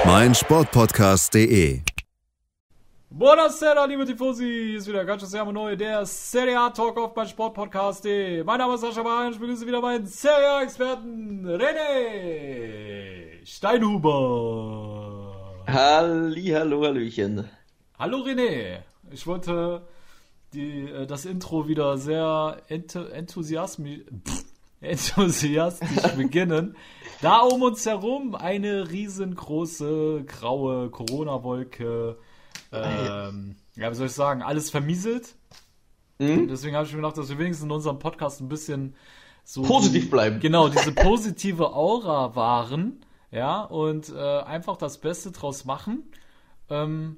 Auf meinsportpodcast.de. Buonasera, liebe Tifosi. Hier ist wieder Calcio Siamo Neu, der Serie A Talk auf meinsportpodcast.de. Mein Name ist Sascha Bahn. Ich begrüße wieder meinen Serie A-Experten René Steinhuber. Halli, hallo, hallöchen. Hallo René. Ich wollte die, äh, das Intro wieder sehr ent enthusiasmisch, enthusiastisch beginnen. Da um uns herum eine riesengroße graue Corona-Wolke. Ähm, ja, wie soll ich sagen, alles vermieselt. Mhm. Deswegen habe ich mir gedacht, dass wir wenigstens in unserem Podcast ein bisschen so Positiv die, bleiben. Genau, diese positive Aura wahren, ja, und äh, einfach das Beste draus machen. Ähm,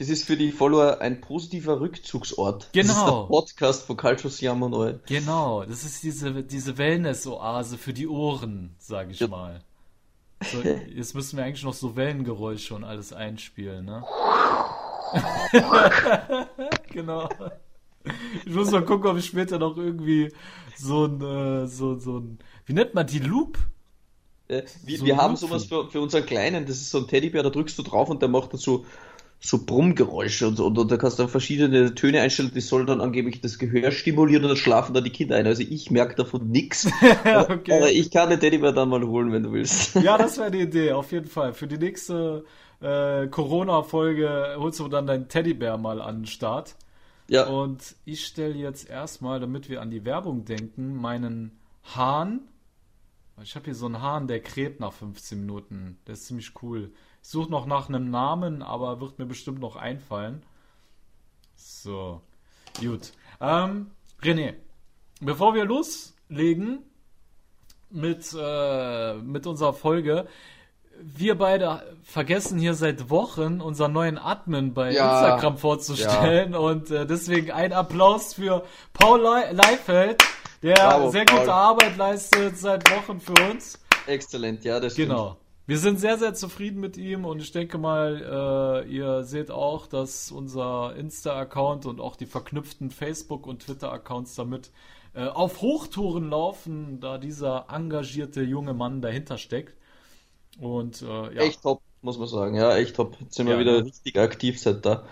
Das ist für die Follower ein positiver Rückzugsort. Das ist Genau. der Podcast von Calcio Siamo Neu. Genau, das ist diese, diese Wellness-Oase für die Ohren, sage ich Ja. mal. So, jetzt müssen wir eigentlich noch so Wellengeräusche und alles einspielen, ne? genau. Ich muss mal gucken, ob ich später noch irgendwie so ein, äh, so, so ein, wie nennt man die Loop? Äh, Wir, So wir haben Lupfen. sowas für, für unseren Kleinen, das ist so ein Teddybär, da drückst du drauf und der macht dann so, so Brummgeräusche und so. Und, und da kannst du dann verschiedene Töne einstellen, die sollen dann angeblich das Gehör stimulieren und dann schlafen dann die Kinder ein. Also ich merke davon nichts. okay. Aber ich kann den Teddybär dann mal holen, wenn du willst. Ja, das wäre die Idee, auf jeden Fall. Für die nächste äh, Corona-Folge holst du dann deinen Teddybär mal an den Start. Ja, Und ich stelle jetzt erstmal, damit wir an die Werbung denken, meinen Hahn. Ich habe hier so einen Hahn, der kräht nach 15 Minuten. Der ist ziemlich cool. Ich suche noch nach einem Namen, aber wird mir bestimmt noch einfallen. So, gut. Ähm, René, bevor wir loslegen mit, äh, mit unserer Folge, wir beide vergessen hier seit Wochen unseren neuen Admin bei Ja. Instagram vorzustellen und äh, deswegen ein Applaus für Paul Le Leifeld, der Bravo, sehr Paul. gute Arbeit leistet seit Wochen für uns. exzellent, ja, das stimmt. Genau. Wir sind sehr, sehr zufrieden mit ihm und ich denke mal, äh, ihr seht auch, dass unser Insta-Account und auch die verknüpften Facebook- und Twitter-Accounts damit äh, auf Hochtouren laufen, da dieser engagierte junge Mann dahinter steckt. Und äh, ja, Echt top, muss man sagen. Ja, echt top. Jetzt sind wir Ja, wieder ne? richtig aktiv seit da.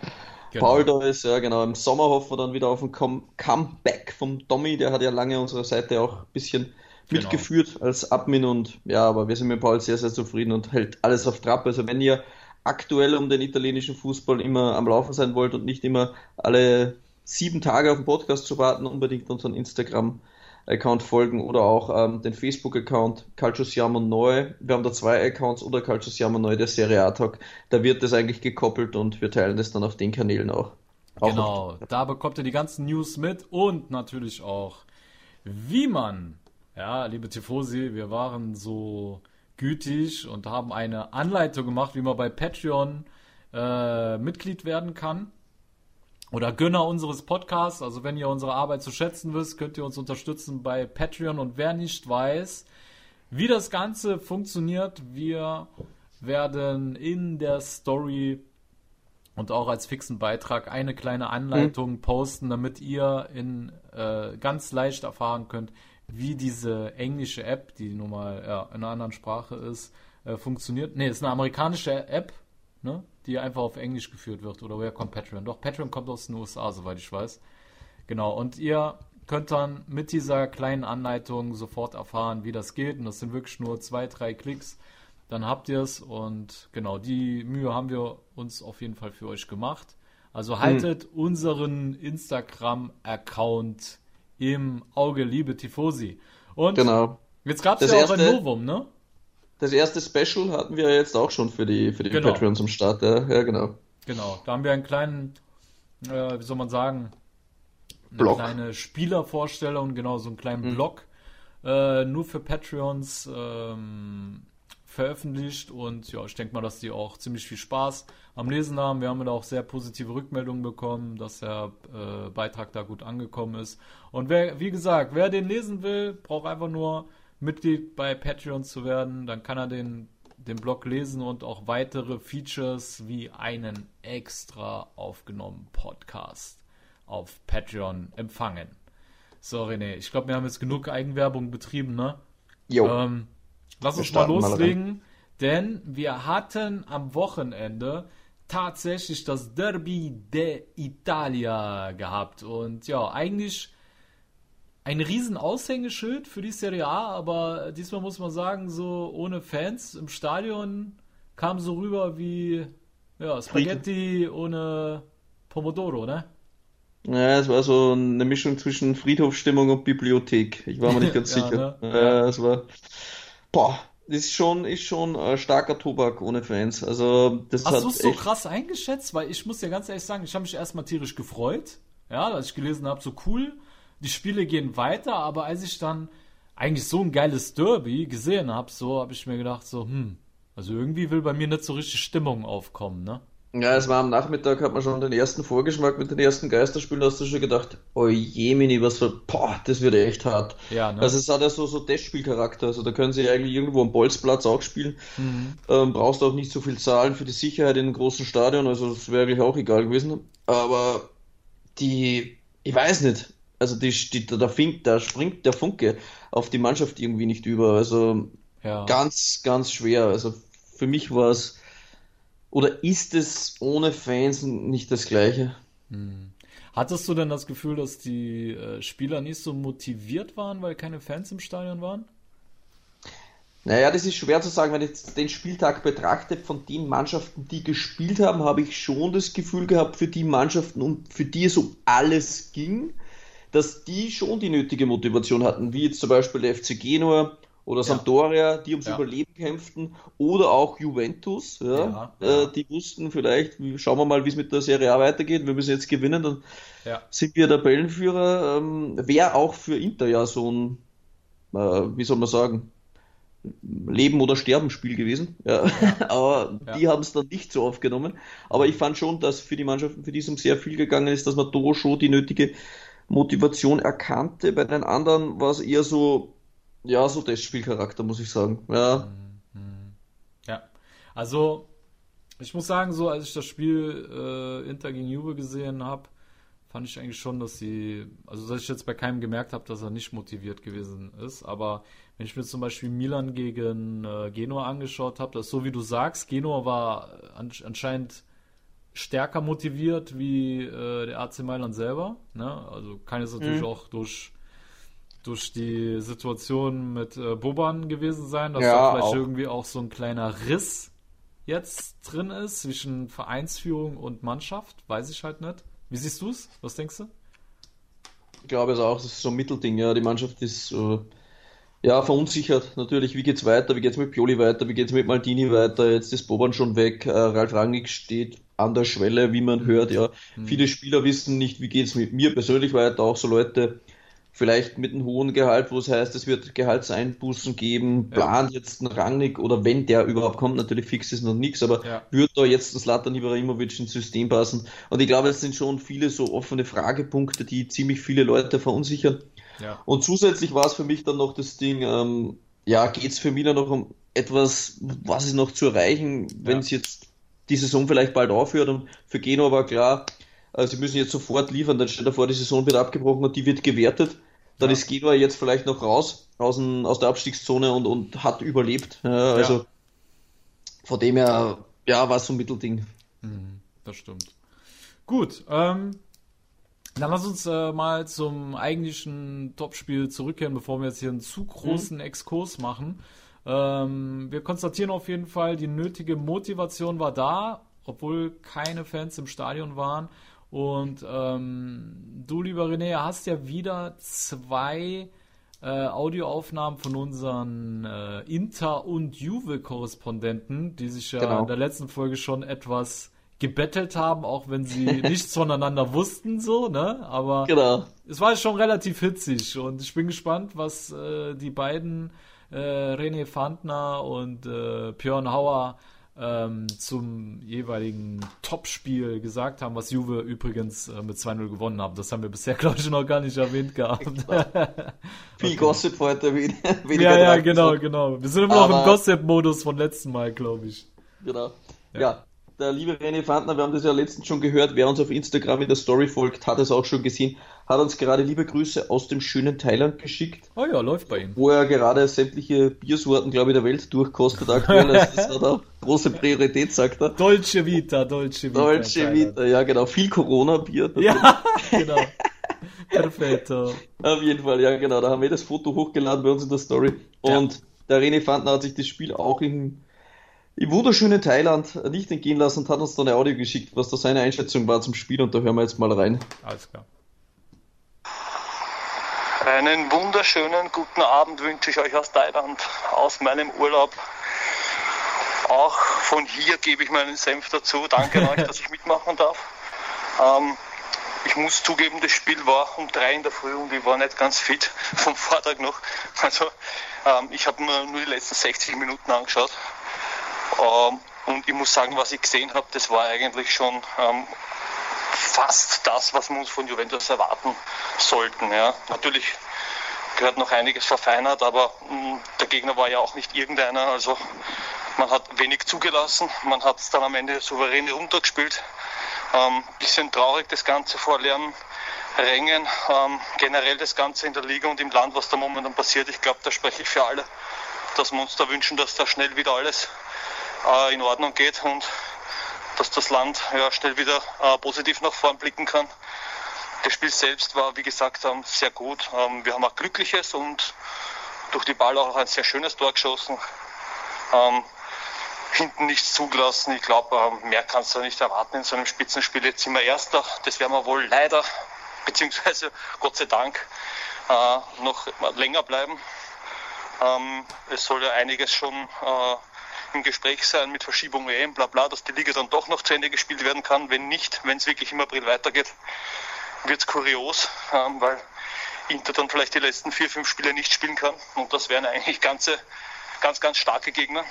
genau. Paul da ist, ja genau. Im Sommer hoffen wir dann wieder auf ein Com Comeback vom Tommy. Der hat ja lange unsere Seite auch ein bisschen Genau. mitgeführt als Admin und ja, aber wir sind mit Paul sehr, sehr zufrieden und hält alles auf Trab. Also wenn ihr aktuell um den italienischen Fußball immer am Laufen sein wollt und nicht immer alle sieben Tage auf den Podcast zu warten, unbedingt unseren Instagram-Account folgen oder auch ähm, den Facebook-Account Calcio Siamo Neu. Wir haben da zwei Accounts oder Calcio Siamo Neu, der Serie A-Talk. Da wird das eigentlich gekoppelt und wir teilen das dann auf den Kanälen auch. auch Genau, da bekommt ihr die ganzen News mit und natürlich auch, wie man, ja, liebe Tifosi, wir waren so gütig und haben eine Anleitung gemacht, wie man bei Patreon äh, Mitglied werden kann. Oder Gönner unseres Podcasts. Also wenn ihr unsere Arbeit zu schätzen wisst, könnt ihr uns unterstützen bei Patreon. Und wer nicht weiß, wie das Ganze funktioniert, wir werden in der Story und auch als fixen Beitrag eine kleine Anleitung posten, damit ihr in äh, ganz leicht erfahren könnt, wie diese englische App, die nun mal ja, in einer anderen Sprache ist, äh, funktioniert. Ne, ist eine amerikanische App, ne, die einfach auf Englisch geführt wird. Oder woher kommt Patreon? Doch, Patreon kommt aus den USA, soweit ich weiß. Genau, und ihr könnt dann mit dieser kleinen Anleitung sofort erfahren, wie das geht. Und das sind wirklich nur zwei, drei Klicks. Dann habt ihr es und genau, die Mühe haben wir uns auf jeden Fall für euch gemacht. Also haltet unseren Instagram-Account im Auge, liebe Tifosi. Und Genau. jetzt gab es ja auch ein Novum, ne? Das erste Special hatten wir jetzt auch schon für die, für die Genau. Patreons am Start. Ja, ja genau. Genau, da haben wir einen kleinen, äh, wie soll man sagen, eine Blog. kleine Spielervorstellung, genau, so einen kleinen Blog, äh, nur für Patreons ähm, veröffentlicht und ja, ich denke mal, dass die auch ziemlich viel Spaß am Lesen haben. Wir haben da auch sehr positive Rückmeldungen bekommen, dass der äh, Beitrag da gut angekommen ist. Und wer, wie gesagt, wer den lesen will, braucht einfach nur Mitglied bei Patreon zu werden. Dann kann er den, den Blog lesen und auch weitere Features wie einen extra aufgenommenen Podcast auf Patreon empfangen. So, René, ich glaube, wir haben jetzt genug Eigenwerbung betrieben, ne? Jo. Ähm, lass uns mal loslegen, denn wir hatten am Wochenende tatsächlich das Derby de Italia gehabt. Und ja, eigentlich ein riesen Aushängeschild für die Serie A, aber diesmal muss man sagen, so ohne Fans im Stadion kam so rüber wie ja, Spaghetti ohne Pomodoro, ne? Ja, es war so eine Mischung zwischen Friedhofsstimmung und Bibliothek. Ich war mir nicht ganz Ja, sicher. ne? Ja, es war, boah, das ist schon, ist schon äh, starker Tobak ohne Fans. Also, das Hast du es so krass eingeschätzt? Weil ich muss dir ganz ehrlich sagen, ich habe mich erstmal tierisch gefreut, ja, als ich gelesen habe, so cool, die Spiele gehen weiter, aber als ich dann eigentlich so ein geiles Derby gesehen habe, so habe ich mir gedacht, so, hm, also irgendwie will bei mir nicht so richtig Stimmung aufkommen, ne? Ja, es war am Nachmittag, hat man schon den ersten Vorgeschmack mit den ersten Geisterspielen, da hast du schon gedacht, oh je, Mini, was für, boah, das wird echt hart. Ja, ne? Also es hat ja so, so Testspielcharakter, also da können sie eigentlich irgendwo am Bolzplatz auch spielen. Mhm. Ähm, brauchst auch nicht so viel zahlen für die Sicherheit in einem großen Stadion, also das wäre eigentlich auch egal gewesen. Aber die, ich weiß nicht, also die, die, da, fink, da springt der Funke auf die Mannschaft irgendwie nicht über. Also ja. ganz, ganz schwer. Also für mich war es, oder ist es ohne Fans nicht das Gleiche? Hattest du denn das Gefühl, dass die äh, Spieler nicht so motiviert waren, weil keine Fans im Stadion waren? Naja, das ist schwer zu sagen, wenn ich jetzt den Spieltag betrachte, von den Mannschaften, die gespielt haben, habe ich schon das Gefühl gehabt, für die Mannschaften, um, für die es um alles ging, dass die schon die nötige Motivation hatten, wie jetzt zum Beispiel der FC Genua oder Sampdoria, die ums Ja. Überleben kämpften, oder auch Juventus, ja, Ja. Äh, die wussten vielleicht, schauen wir mal, wie es mit der Serie A weitergeht, wir müssen jetzt gewinnen, dann sind wir Tabellenführer. Ähm, Wäre auch für Inter ja so ein, äh, wie soll man sagen, Leben- oder Sterben-Spiel gewesen. Aber die haben es dann nicht so aufgenommen. Aber ich fand schon, dass für die Mannschaften, für die es um sehr viel gegangen ist, dass man da schon die nötige Motivation erkannte. Bei den anderen war es eher so, ja, so Testspielcharakter, muss ich sagen. Ja, Ja, also ich muss sagen, so als ich das Spiel äh, Inter gegen Juve gesehen habe, fand ich eigentlich schon, dass sie, also dass ich jetzt bei keinem gemerkt habe, dass er nicht motiviert gewesen ist. Aber wenn ich mir zum Beispiel Milan gegen äh, Genua angeschaut habe, das so wie du sagst, Genua war an, anscheinend stärker motiviert wie äh, der AC Mailand selber. Ne? Also kann jetzt natürlich auch durch durch die Situation mit äh, Boban gewesen sein, dass Ja, da vielleicht auch. irgendwie auch so ein kleiner Riss jetzt drin ist zwischen Vereinsführung und Mannschaft. Weiß ich halt nicht. Wie siehst du es? Was denkst du? ich glaube es auch, das ist so ein Mittelding. Ja, die Mannschaft ist äh, ja verunsichert. Natürlich, wie geht's weiter? Wie geht's mit Pioli weiter? Wie geht's mit Maldini weiter? Jetzt ist Boban schon weg. Äh, Ralf Rangnick steht an der Schwelle, wie man hört. Ja, viele Spieler wissen nicht, wie geht's mit mir persönlich weiter. Auch so Leute vielleicht mit einem hohen Gehalt, wo es heißt, es wird Gehaltseinbußen geben, plant jetzt ein Rangnick oder wenn der überhaupt kommt, natürlich fix ist noch nichts, aber Ja. wird da jetzt das Zlatan Ibrahimovic ins System passen? Und ich glaube, es sind schon viele so offene Fragepunkte, die ziemlich viele Leute verunsichern. Ja. Und zusätzlich war es für mich dann noch das Ding, ähm, ja, geht es für Milan noch um etwas, was ist noch zu erreichen, wenn es jetzt die Saison vielleicht bald aufhört und für Genua war klar, äh, sie müssen jetzt sofort liefern, dann steht davor, die Saison wird abgebrochen und die wird gewertet. Dann Ja. ist Genua jetzt vielleicht noch raus aus, dem, aus der Abstiegszone und, und hat überlebt. Ja, also Ja. von dem her, ja, war es so ein Mittelding. Das stimmt. Gut, ähm, dann lass uns äh, mal zum eigentlichen Topspiel zurückkehren, bevor wir jetzt hier einen zu großen Exkurs machen. Ähm, wir konstatieren auf jeden Fall, die nötige Motivation war da, obwohl keine Fans im Stadion waren. Und ähm, du, lieber René, hast ja wieder zwei äh, Audioaufnahmen von unseren äh, Inter- und Juve-Korrespondenten, die sich ja Genau. in der letzten Folge schon etwas gebettelt haben, auch wenn sie nichts voneinander wussten, so, ne? Aber Genau. es war schon relativ hitzig und ich bin gespannt, was äh, die beiden äh, René Fandner und äh, Björn Hauer ähm, zum jeweiligen Topspiel gesagt haben, was Juve übrigens äh, mit 2-0 gewonnen haben. Das haben wir bisher, glaube ich, noch gar nicht erwähnt gehabt. Viel okay. Gossip heute wieder. ja, ja, genau, genau. Wir sind immer noch im Gossip-Modus von letzten Mal, glaube ich. Genau. Ja. ja der liebe René Fandner, wir haben das ja letztens schon gehört, wer uns auf Instagram in der Story folgt, hat es auch schon gesehen, hat uns gerade liebe Grüße aus dem schönen Thailand geschickt. Oh ja, läuft bei ihm. Wo er gerade sämtliche Biersorten, glaube ich, der Welt durchkostet aktuell. Also das hat auch große Priorität, sagt er. Dolce Vita, Dolce Vita. Dolce Vita, ja genau. Viel Corona-Bier. Ja, genau. Perfetto. Auf jeden Fall, ja genau. Da haben wir das Foto hochgeladen bei uns in der Story. Und ja. der René Fandner hat sich das Spiel auch in im wunderschönen Thailand nicht entgehen lassen und hat uns dann ein Audio geschickt, was da seine Einschätzung war zum Spiel und da hören wir jetzt mal rein. Alles klar. Einen wunderschönen guten Abend wünsche ich euch aus Thailand, aus meinem Urlaub. Auch von hier gebe ich meinen Senf dazu. Danke euch, dass ich mitmachen darf. Ähm, ich muss zugeben, das Spiel war um drei in der Früh und ich war nicht ganz fit vom Vortag noch. Also ähm, ich habe mir nur die letzten 60 Minuten angeschaut ähm, und ich muss sagen, was ich gesehen habe, das war eigentlich schon ähm, fast das, was wir uns von Juventus erwarten sollten. Ja. Natürlich gehört noch einiges verfeinert, aber mm, der Gegner war ja auch nicht irgendeiner. Also man hat wenig zugelassen, man hat es dann am Ende souverän runtergespielt. Ähm, bisschen traurig das Ganze vor leeren Rängen, ähm, generell das Ganze in der Liga und im Land, was da momentan passiert. Ich glaube, da spreche ich für alle, dass wir uns da wünschen, dass da schnell wieder alles äh, in Ordnung geht und dass das Land ja, schnell wieder äh, positiv nach vorn blicken kann. Das Spiel selbst war, wie gesagt, ähm, sehr gut. Ähm, wir haben ein glückliches und durch die Ball auch ein sehr schönes Tor geschossen. Ähm, hinten nichts zugelassen. Ich glaube, ähm, mehr kannst du nicht erwarten in so einem Spitzenspiel. Jetzt sind wir Erster. Das werden wir wohl leider, beziehungsweise Gott sei Dank, äh, noch länger bleiben. Ähm, es soll ja einiges schon äh, im Gespräch sein mit Verschiebung EM, bla bla, dass die Liga dann doch noch zu Ende gespielt werden kann. Wenn nicht, wenn es wirklich im April weitergeht, wird es kurios, ähm, weil Inter dann vielleicht die letzten vier, fünf Spiele nicht spielen kann. Und das wären eigentlich ganze, ganz, ganz starke Gegner.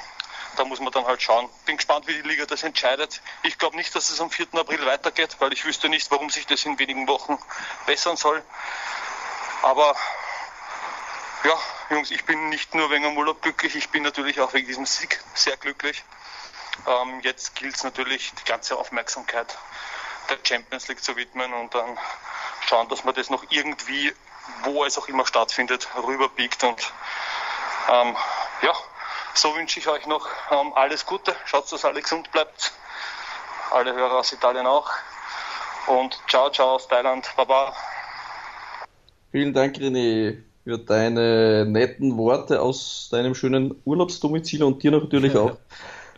Da muss man dann halt schauen. Bin gespannt, wie die Liga das entscheidet. Ich glaube nicht, dass es am 4. April weitergeht, weil ich wüsste nicht, warum sich das in wenigen Wochen bessern soll. Aber ja, Jungs, ich bin nicht nur wegen dem Urlaub glücklich, ich bin natürlich auch wegen diesem Sieg sehr glücklich. Ähm, jetzt gilt es natürlich, die ganze Aufmerksamkeit der Champions League zu widmen und dann schauen, dass man das noch irgendwie, wo es auch immer stattfindet, rüberbiegt. Und ähm, ja, so wünsche ich euch noch ähm, alles Gute. Schaut, dass alle gesund bleibt. Alle Hörer aus Italien auch. Und ciao, ciao aus Thailand. Baba. Vielen Dank, René für deine netten Worte aus deinem schönen Urlaubsdomizil und dir natürlich auch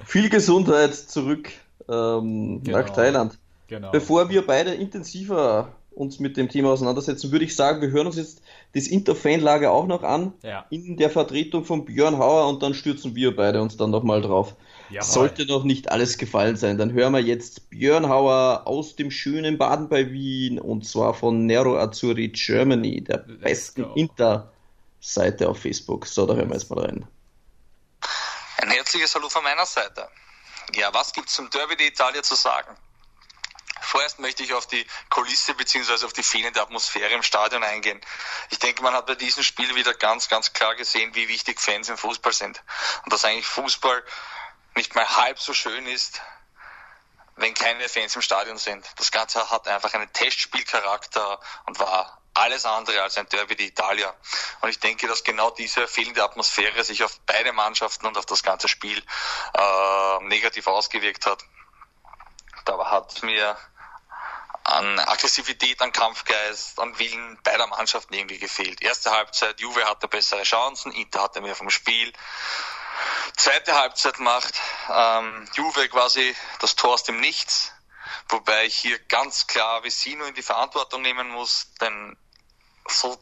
viel Gesundheit zurück ähm, genau. nach Thailand. Genau. Bevor wir beide intensiver uns mit dem Thema auseinandersetzen, würde ich sagen, wir hören uns jetzt das Interfanlager auch noch an ja. in der Vertretung von Björn Hauer und dann stürzen wir beide uns dann nochmal drauf. Jawohl. Sollte noch nicht alles gefallen sein, dann hören wir jetzt Björn Hauer aus dem schönen Baden bei Wien und zwar von Nero Azzurri Germany, der Let's besten Inter-Seite auf Facebook. So, da hören wir jetzt mal rein. Ein herzliches Hallo von meiner Seite. Ja, was gibt es zum Derby d'Italia zu sagen? Vorerst möchte ich auf die Kulisse bzw. auf die fehlende Atmosphäre im Stadion eingehen. Ich denke, man hat bei diesem Spiel wieder ganz, ganz klar gesehen, wie wichtig Fans im Fußball sind. Und dass eigentlich Fußball nicht mal halb so schön ist, wenn keine Fans im Stadion sind. Das Ganze hat einfach einen Testspielcharakter und war alles andere als ein Derby d'Italia. Und ich denke, dass genau diese fehlende Atmosphäre sich auf beide Mannschaften und auf das ganze Spiel äh, negativ ausgewirkt hat. Da hat mir an Aggressivität, an Kampfgeist, an Willen beider Mannschaften irgendwie gefehlt. Erste Halbzeit, Juve hatte bessere Chancen, Inter hatte mehr vom Spiel. Zweite Halbzeit macht ähm, Juve quasi das Tor aus dem Nichts, wobei ich hier ganz klar Vesino in die Verantwortung nehmen muss, denn so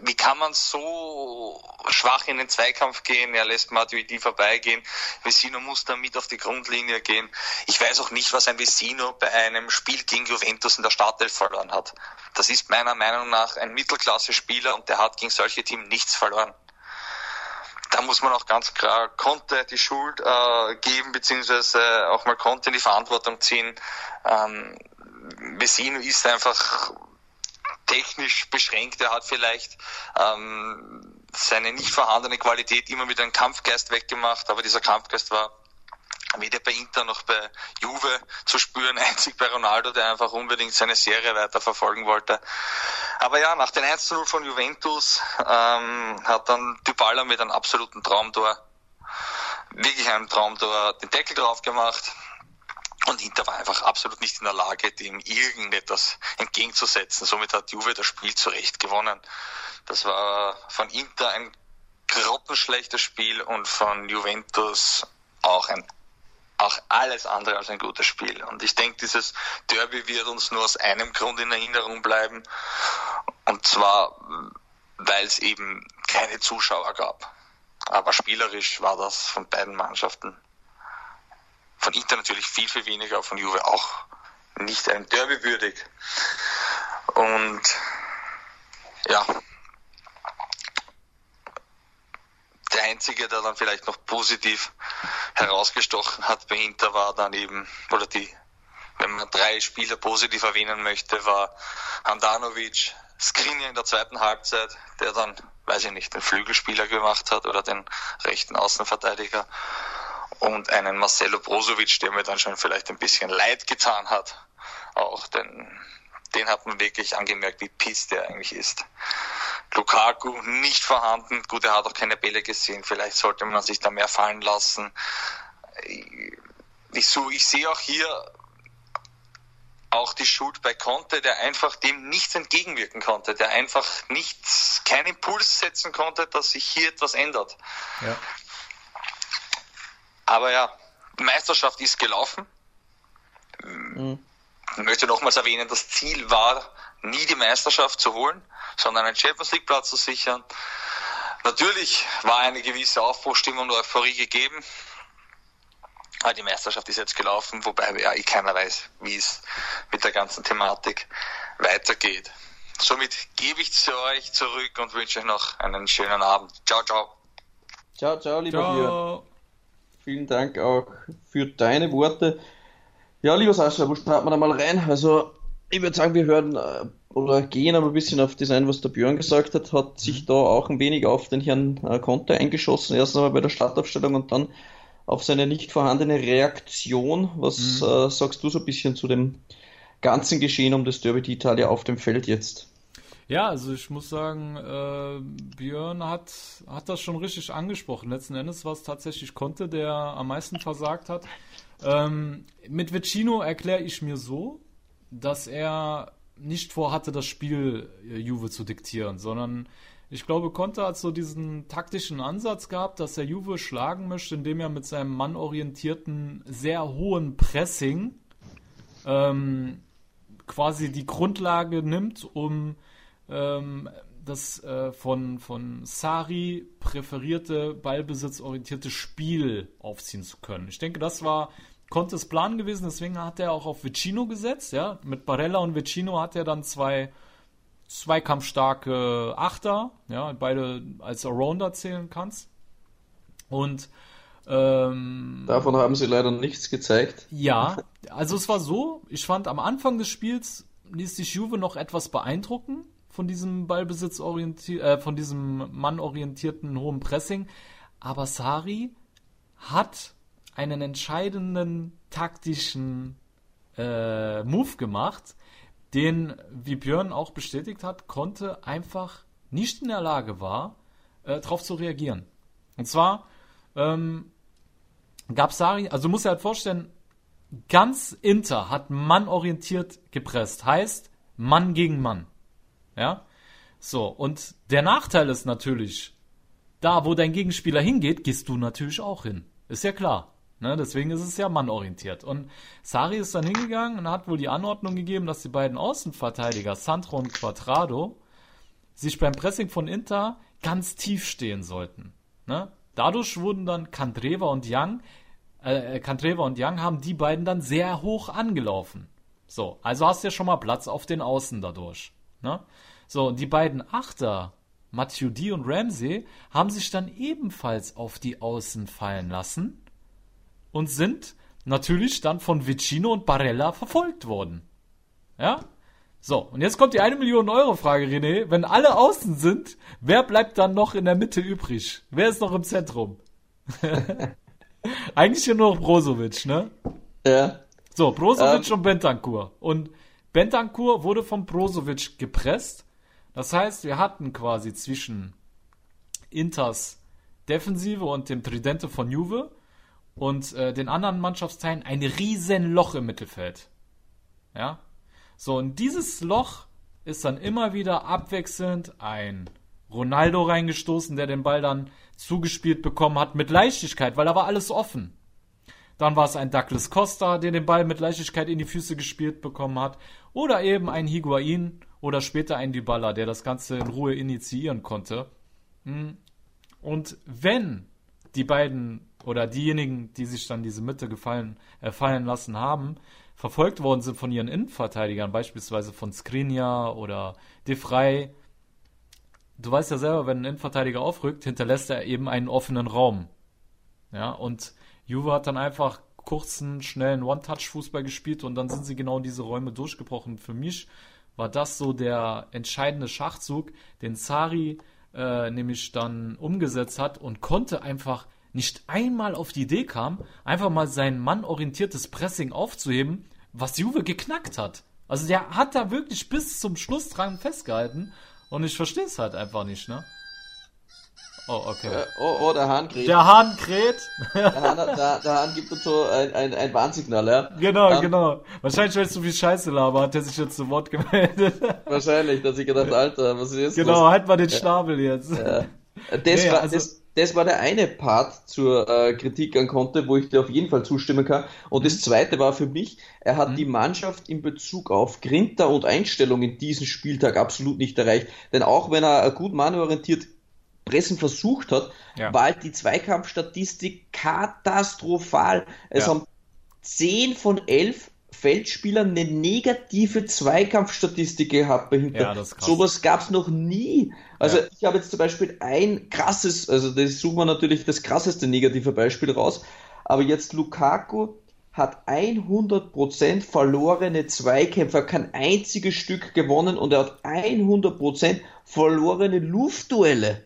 wie kann man so schwach in den Zweikampf gehen? Er lässt Matuidi vorbeigehen. Vesino muss da mit auf die Grundlinie gehen. Ich weiß auch nicht, was ein Vesino bei einem Spiel gegen Juventus in der Startelf verloren hat. Das ist meiner Meinung nach ein Mittelklasse-Spieler und der hat gegen solche Teams nichts verloren. Da muss man auch ganz klar Conte die Schuld äh, geben, beziehungsweise auch mal Conte in die Verantwortung ziehen. Ähm, Vesino ist einfach technisch beschränkt. Er hat vielleicht ähm, seine nicht vorhandene Qualität immer mit einem Kampfgeist weggemacht, aber dieser Kampfgeist war weder bei Inter noch bei Juve zu spüren, einzig bei Ronaldo, der einfach unbedingt seine Serie weiter verfolgen wollte. Aber ja, nach den 1 0 von Juventus ähm, hat dann Dybala mit einem absoluten Traumtor, wirklich einem Traumtor, den Deckel drauf gemacht. Und Inter war einfach absolut nicht in der Lage, dem irgendetwas entgegenzusetzen. Somit hat Juve das Spiel zurecht gewonnen. Das war von Inter ein grottenschlechtes Spiel und von Juventus auch ein auch alles andere als ein gutes Spiel. Und ich denke, dieses Derby wird uns nur aus einem Grund in Erinnerung bleiben. Und zwar, weil es eben keine Zuschauer gab. Aber spielerisch war das von beiden Mannschaften, von Inter natürlich viel, viel weniger, von Juve auch nicht ein Derby würdig. Und ja, der einzige, der dann vielleicht noch positiv herausgestochen hat bei Inter war dann eben, oder die, wenn man drei Spieler positiv erwähnen möchte, war Handanovic, Skriniar in der zweiten Halbzeit, der dann, weiß ich nicht, den Flügelspieler gemacht hat oder den rechten Außenverteidiger und einen Marcelo Brozovic, der mir dann schon vielleicht ein bisschen leid getan hat. Auch denn den hat man wirklich angemerkt, wie piss der eigentlich ist. Lukaku nicht vorhanden. Gut, er hat auch keine Bälle gesehen. Vielleicht sollte man sich da mehr fallen lassen. Ich, so, ich sehe auch hier auch die Schuld bei Conte, der einfach dem nichts entgegenwirken konnte, der einfach nichts, keinen Impuls setzen konnte, dass sich hier etwas ändert. Ja. Aber ja, Meisterschaft ist gelaufen. Mhm. Ich möchte nochmals erwähnen, das Ziel war, nie die Meisterschaft zu holen, sondern einen Champions League Platz zu sichern. Natürlich war eine gewisse Aufbruchstimmung und Euphorie gegeben. Aber die Meisterschaft ist jetzt gelaufen, wobei ja eh keiner weiß, wie es mit der ganzen Thematik weitergeht. Somit gebe ich zu euch zurück und wünsche euch noch einen schönen Abend. Ciao, ciao. Ciao, ciao, lieber ciao. Vielen Dank auch für deine Worte. Ja, lieber Sascha, wo starten wir da mal rein? Also, ich würde sagen, wir hören äh, oder gehen aber ein bisschen auf das ein, was der Björn gesagt hat, hat sich mhm. da auch ein wenig auf den Herrn äh, Conte eingeschossen. Erst einmal bei der Startaufstellung und dann auf seine nicht vorhandene Reaktion. Was mhm. äh, sagst du so ein bisschen zu dem ganzen Geschehen um das Derby d'Italia auf dem Feld jetzt? Ja, also ich muss sagen, äh, Björn hat, hat das schon richtig angesprochen. Letzten Endes war es tatsächlich Conte, der am meisten versagt hat. Ähm, mit Vecino erkläre ich mir so, dass er nicht vorhatte, das Spiel äh, Juve zu diktieren, sondern ich glaube, Conte hat so diesen taktischen Ansatz gehabt, dass er Juve schlagen möchte, indem er mit seinem mannorientierten, sehr hohen Pressing ähm, quasi die Grundlage nimmt, um ähm, das äh, von, von Sari präferierte, ballbesitzorientierte Spiel aufziehen zu können. Ich denke, das war Contes Plan gewesen, deswegen hat er auch auf Vicino gesetzt, ja. Mit Barella und Vicino hat er dann zwei zweikampfstarke Achter, ja, beide als Arounder zählen kannst. Und ähm, davon haben sie leider nichts gezeigt. Ja, also es war so, ich fand am Anfang des Spiels ließ sich Juve noch etwas beeindrucken von diesem Ballbesitz äh, von diesem mannorientierten hohen Pressing, aber Sari hat einen entscheidenden taktischen äh, Move gemacht, den, wie Björn auch bestätigt hat, konnte einfach nicht in der Lage war, äh, darauf zu reagieren. Und zwar ähm, gab Sari, also du musst dir halt vorstellen, ganz Inter hat mannorientiert gepresst, heißt Mann gegen Mann. Ja? So, und der Nachteil ist natürlich, da wo dein Gegenspieler hingeht, gehst du natürlich auch hin. Ist ja klar. Ne, deswegen ist es ja mannorientiert. Und Sari ist dann hingegangen und hat wohl die Anordnung gegeben, dass die beiden Außenverteidiger, Sandro und Quadrado, sich beim Pressing von Inter ganz tief stehen sollten. Ne? Dadurch wurden dann Kandreva und Young, äh, Kandreva und Young haben die beiden dann sehr hoch angelaufen. So, also hast du ja schon mal Platz auf den Außen dadurch. Ne? So, und die beiden Achter, Matuidi und Ramsey haben sich dann ebenfalls auf die Außen fallen lassen und sind natürlich dann von Vicino und Barella verfolgt worden. Ja? So, und jetzt kommt die eine Million Euro Frage, René. Wenn alle außen sind, wer bleibt dann noch in der Mitte übrig? Wer ist noch im Zentrum? Eigentlich nur noch Brozovic, ne? Ja. So, Brozovic ähm. und Bentancur. Und Bentancur wurde von Brozovic gepresst. Das heißt, wir hatten quasi zwischen Inters Defensive und dem Tridente von Juve und äh, den anderen Mannschaftsteilen ein riesen Loch im Mittelfeld. Ja? So, und dieses Loch ist dann immer wieder abwechselnd ein Ronaldo reingestoßen, der den Ball dann zugespielt bekommen hat mit Leichtigkeit, weil da war alles offen. Dann war es ein Douglas Costa, der den Ball mit Leichtigkeit in die Füße gespielt bekommen hat. Oder eben ein Higuain oder später ein Dybala, der das Ganze in Ruhe initiieren konnte. Hm. Und wenn die beiden oder diejenigen, die sich dann diese Mitte gefallen, äh, fallen lassen haben, verfolgt worden sind von ihren Innenverteidigern, beispielsweise von Skriniar oder De Frey. Du weißt ja selber, wenn ein Innenverteidiger aufrückt, hinterlässt er eben einen offenen Raum. Ja, und Juve hat dann einfach kurzen, schnellen One-Touch-Fußball gespielt und dann sind sie genau in diese Räume durchgebrochen. Für mich war das so der entscheidende Schachzug, den Sari äh, nämlich dann umgesetzt hat und konnte einfach nicht einmal auf die Idee kam, einfach mal sein mannorientiertes Pressing aufzuheben, was Juve geknackt hat. Also der hat da wirklich bis zum Schluss dran festgehalten und ich verstehe es halt einfach nicht, ne? Oh, okay. Äh, oh, oh, der Hahn kräht. Der Hahn kräht. Der Hahn, der, der Hahn gibt uns so ein, ein, ein Warnsignal, ja? Genau, um, genau. Wahrscheinlich, weil es so viel Scheiße laber, hat er sich jetzt zu Wort gemeldet. Wahrscheinlich, dass ich gedacht, Alter, was ist das? Genau, halt mal den Schnabel jetzt. Ja. Das, nee, war, also, das, das war der eine Part zur äh, Kritik an Conte, wo ich dir auf jeden Fall zustimmen kann. Und mhm. das zweite war für mich, er hat mhm. die Mannschaft in Bezug auf Grinter und Einstellung in diesem Spieltag absolut nicht erreicht. Denn auch wenn er gut mannorientiert Pressen versucht hat, ja. war halt die Zweikampfstatistik katastrophal. Es ja. haben 10 von 11 Feldspielern eine negative Zweikampfstatistik gehabt dahinter. Ja, das Sowas gab es noch nie. Also ja. ich habe jetzt zum Beispiel ein krasses, also das suchen wir natürlich das krasseste negative Beispiel raus, aber jetzt Lukaku hat 100% verlorene Zweikämpfer, kein einziges Stück gewonnen und er hat 100% verlorene Luftduelle.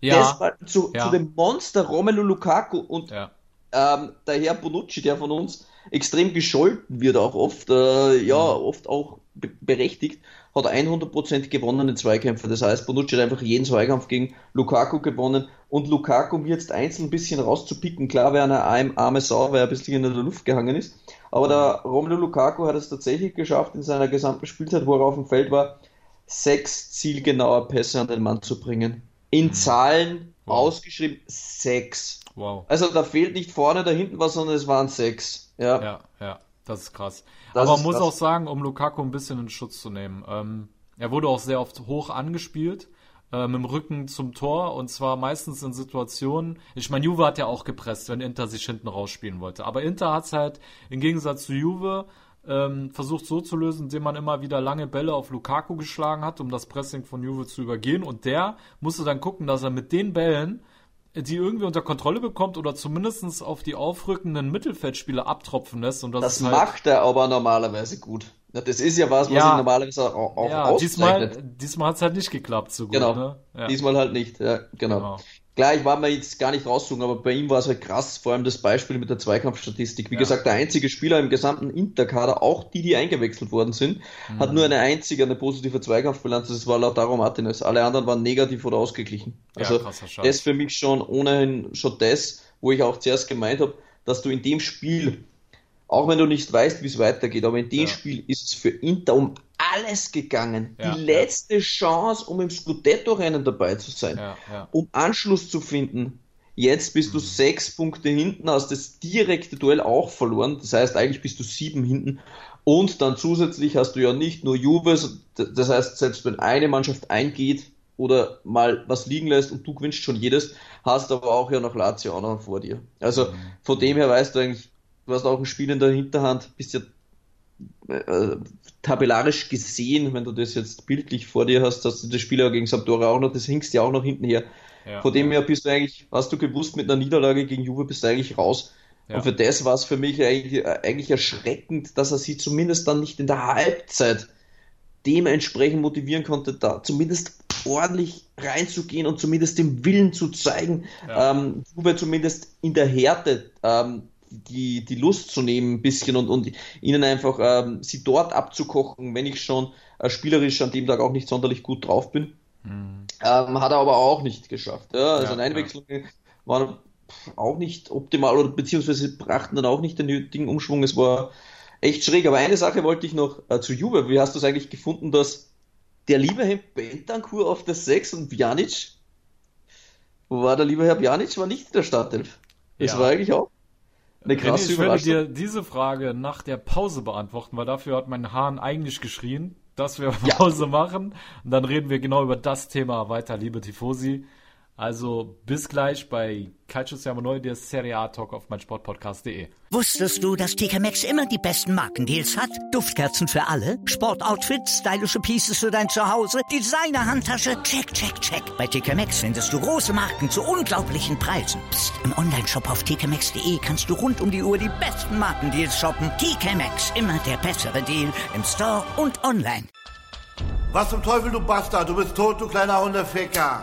Ja. Das war zu, ja. zu dem Monster Romelu Lukaku und ja. ähm, der Herr Bonucci, der von uns extrem gescholten wird, auch oft, äh, ja, mhm. oft auch berechtigt, hat 100% gewonnene Zweikämpfe. Das heißt, Bonucci hat einfach jeden Zweikampf gegen Lukaku gewonnen und Lukaku, um jetzt einzeln ein bisschen rauszupicken, klar wäre eine arme Sau, weil er ein bisschen in der Luft gehangen ist, aber der Romelu Lukaku hat es tatsächlich geschafft, in seiner gesamten Spielzeit, wo er auf dem Feld war, sechs zielgenaue Pässe an den Mann zu bringen. In mhm. Zahlen wow. ausgeschrieben sechs. Wow. Also da fehlt nicht vorne, da hinten was, sondern es waren sechs. Ja, ja, ja das ist krass. Das Aber man muss krass. auch sagen, um Lukaku ein bisschen in Schutz zu nehmen, ähm, er wurde auch sehr oft hoch angespielt äh, mit dem Rücken zum Tor und zwar meistens in Situationen, ich meine, Juve hat ja auch gepresst, wenn Inter sich hinten rausspielen wollte, aber Inter hat es halt im Gegensatz zu Juve ähm, versucht so zu lösen, indem man immer wieder lange Bälle auf Lukaku geschlagen hat, um das Pressing von Juve zu übergehen. Und der musste dann gucken, dass er mit den Bällen die irgendwie unter Kontrolle bekommt oder zumindest auf die aufrückenden Mittelfeldspieler abtropfen lässt. Und das das halt macht er aber normalerweise gut. Das ist ja was, was ja, ihn normalerweise auch, auch ja, auszeichnet. Diesmal, diesmal hat es halt nicht geklappt so gut. Genau, ne? ja. diesmal halt nicht. Ja, genau. genau. Klar, ich war mir jetzt gar nicht raussuchen, aber bei ihm war es halt krass, vor allem das Beispiel mit der Zweikampfstatistik. Wie ja. gesagt, der einzige Spieler im gesamten Interkader, auch die, die eingewechselt worden sind, mhm. hat nur eine einzige, eine positive Zweikampfbilanz, das war Lautaro Martinez. Alle anderen waren negativ oder ausgeglichen. Also ja, das ist für mich schon ohnehin schon das, wo ich auch zuerst gemeint habe, dass du in dem Spiel, auch wenn du nicht weißt, wie es weitergeht, aber in dem ja. Spiel ist es für Inter um alles gegangen. Ja, die letzte ja. Chance, um im Scudetto-Rennen dabei zu sein, ja, um Anschluss zu finden. Jetzt bist mhm. du sechs Punkte hinten, hast das direkte Duell auch verloren. Das heißt, eigentlich bist du sieben hinten. Und dann zusätzlich hast du ja nicht nur Juve, das heißt, selbst wenn eine Mannschaft eingeht oder mal was liegen lässt und du gewinnst schon jedes, hast aber auch ja noch Lazio auch noch vor dir. Also mhm. von dem her weißt du eigentlich, du hast auch ein Spiel in der Hinterhand, bist ja äh, tabellarisch gesehen, wenn du das jetzt bildlich vor dir hast, dass du das Spiel ja gegen Sampdoria auch noch, das hinkst ja auch noch hinten her. Ja, Von dem her bist du eigentlich, hast du gewusst, mit einer Niederlage gegen Juve bist du eigentlich raus. Ja. Und für das war es für mich eigentlich, eigentlich erschreckend, dass er sie zumindest dann nicht in der Halbzeit dementsprechend motivieren konnte, da zumindest ordentlich reinzugehen und zumindest den Willen zu zeigen, ja. ähm, Juve zumindest in der Härte ähm, die, die Lust zu nehmen ein bisschen und, und ihnen einfach ähm, sie dort abzukochen, wenn ich schon äh, spielerisch an dem Tag auch nicht sonderlich gut drauf bin. Mhm. Ähm, hat er aber auch nicht geschafft. Ja? Also ja, Einwechslungen ja. waren auch nicht optimal oder beziehungsweise brachten dann auch nicht den nötigen Umschwung. Es war echt schräg. Aber eine Sache wollte ich noch äh, zu Juve. Wie hast du es eigentlich gefunden, dass der liebe Herr Bentancur auf der 6 und Pjanic, wo war der liebe Herr Pjanic, war nicht in der Startelf. Das ja. war eigentlich auch eine krasse René, ich werde dir diese Frage nach der Pause beantworten, weil dafür hat mein Hahn eigentlich geschrien, dass wir Pause ja. machen. Und dann reden wir genau über das Thema weiter, liebe Tifosi. Also bis gleich bei Calcio Siamo Neu, der Serie A Talk auf meinsportpodcast.de. Wusstest du, dass TK Maxx immer die besten Markendeals hat? Duftkerzen für alle, Sportoutfits, stylische Pieces für dein Zuhause, Designer-Handtasche, check, check, check. Bei TK Maxx findest du große Marken zu unglaublichen Preisen. Psst. im Onlineshop auf tkmaxx.de kannst du rund um die Uhr die besten Markendeals shoppen. TK Maxx, immer der bessere Deal im Store und online. Was zum Teufel, du Bastard, du bist tot, du kleiner Hundeficker.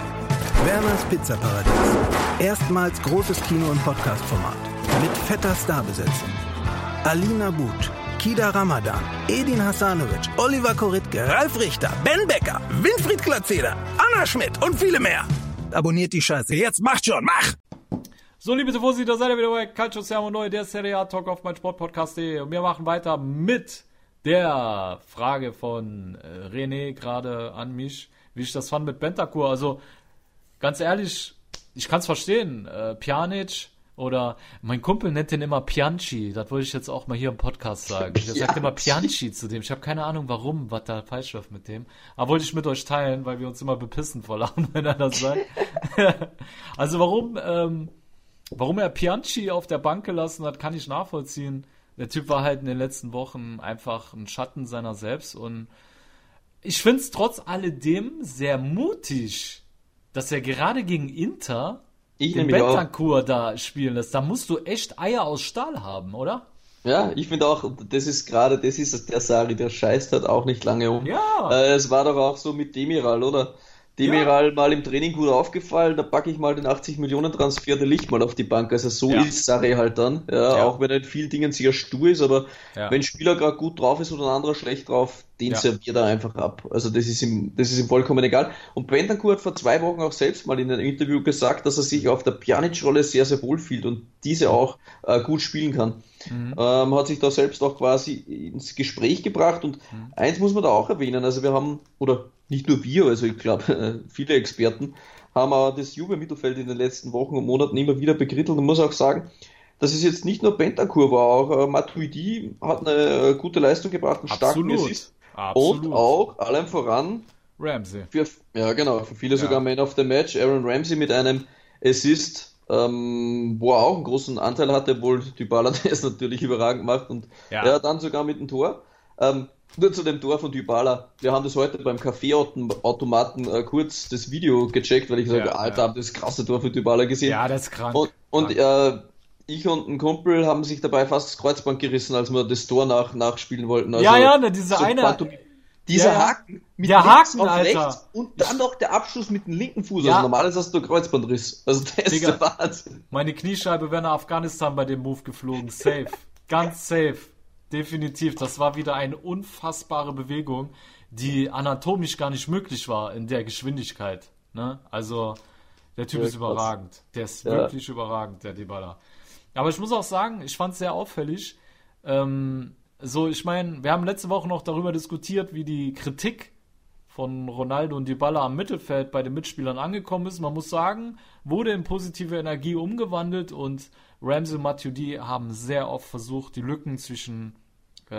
Werners Pizzaparadies. Erstmals großes Kino- und Podcast-Format. Mit fetter Starbesetzung. Alina But, Kida Ramadan, Edin Hasanovic, Oliver Koritke, Ralf Richter, Ben Becker, Winfried Glatzeder, Anna Schmidt und viele mehr. Abonniert die Scheiße. Jetzt macht schon, mach! So, liebe Tifosi, da seid ihr wieder bei Calcio Siamo Neu, der Serie A Talk auf meinsportpodcast.de. Und wir machen weiter mit der Frage von äh, René gerade an mich, wie ich das fand mit Bentakur. Also, ganz ehrlich, ich kann es verstehen. Äh, Pjanic oder mein Kumpel nennt den immer Pianchi. Das wollte ich jetzt auch mal hier im Podcast sagen. Der sagt immer Pianchi zu dem. Ich habe keine Ahnung, warum, was da falsch läuft mit dem. Aber wollte ich mit euch teilen, weil wir uns immer bepissen vor Lachen, wenn er das sagt. also warum, ähm, warum er Pianchi auf der Bank gelassen hat, kann ich nachvollziehen. Der Typ war halt in den letzten Wochen einfach ein Schatten seiner selbst und ich finde es trotz alledem sehr mutig, dass er gerade gegen Inter ich den Bentancur da spielen lässt. Da musst du echt Eier aus Stahl haben, oder? Ja, ich finde auch, das ist gerade, das ist der Sari, der scheißt halt auch nicht lange um. Ja. Äh, es war doch auch so mit Demiral, oder? Demiral ja. mal im Training gut aufgefallen, da packe ich mal den 80 Millionen Transfer der Licht mal auf die Bank. Also so ja. ist Sarri halt dann. Ja, ja, Auch wenn er in vielen Dingen sehr stur ist, aber wenn ein Spieler gerade gut drauf ist oder ein anderer schlecht drauf, den serviert er einfach ab. Also das ist ihm, das ist ihm vollkommen egal. Und Bentancur hat vor zwei Wochen auch selbst mal in einem Interview gesagt, dass er sich auf der Pjanic-Rolle sehr, sehr wohl fühlt und diese auch äh, gut spielen kann. Mhm. Ähm, hat sich da selbst auch quasi ins Gespräch gebracht und mhm. eins muss man da auch erwähnen, also wir haben, oder nicht nur wir, also ich glaube, viele Experten haben auch das Juve-Mittelfeld in den letzten Wochen und Monaten immer wieder bekrittelt und muss auch sagen, das ist jetzt nicht nur Bentancur war, auch äh, Matuidi hat eine äh, gute Leistung gebracht, einen starken Assist. Absolut. Und auch, allem voran, Ramsey. Für, ja, genau, für viele ja. sogar Man of the Match, Aaron Ramsey mit einem Assist, ähm, wo er auch einen großen Anteil hatte, obwohl Dybala das natürlich überragend macht und ja. er dann sogar mit dem Tor. Ähm, nur zu dem Tor von Dybala. Wir haben das heute beim Kaffeeautomaten äh, kurz das Video gecheckt, weil ich sage, ja, Alter, ja. das krasse Tor für Dybala gesehen. Ja, das ist krank. Und, und äh, ich und ein Kumpel haben sich dabei fast das Kreuzband gerissen, als wir das Tor nach, nachspielen wollten. Also, ja, ja, ne, diese so eine. Quantum, dieser ja, Haken mit der Haken, auf Alter. rechts und dann noch der Abschluss mit dem linken Fuß. Ja. Also normalerweise hast du Kreuzbandriss. Also der ist der Wahnsinn. Meine Kniescheibe wäre nach Afghanistan bei dem Move geflogen. Safe. Ganz safe. Definitiv. Das war wieder eine unfassbare Bewegung, die anatomisch gar nicht möglich war in der Geschwindigkeit. Ne? Also, der Typ ja, ist überragend. Der ist wirklich überragend, der Dybala. Aber ich muss auch sagen, ich fand es sehr auffällig. Ähm, so, ich meine, wir haben letzte Woche noch darüber diskutiert, wie die Kritik von Ronaldo und Dybala am Mittelfeld bei den Mitspielern angekommen ist. Man muss sagen, wurde in positive Energie umgewandelt und Ramsey und Matuidi haben sehr oft versucht, die Lücken zwischen äh,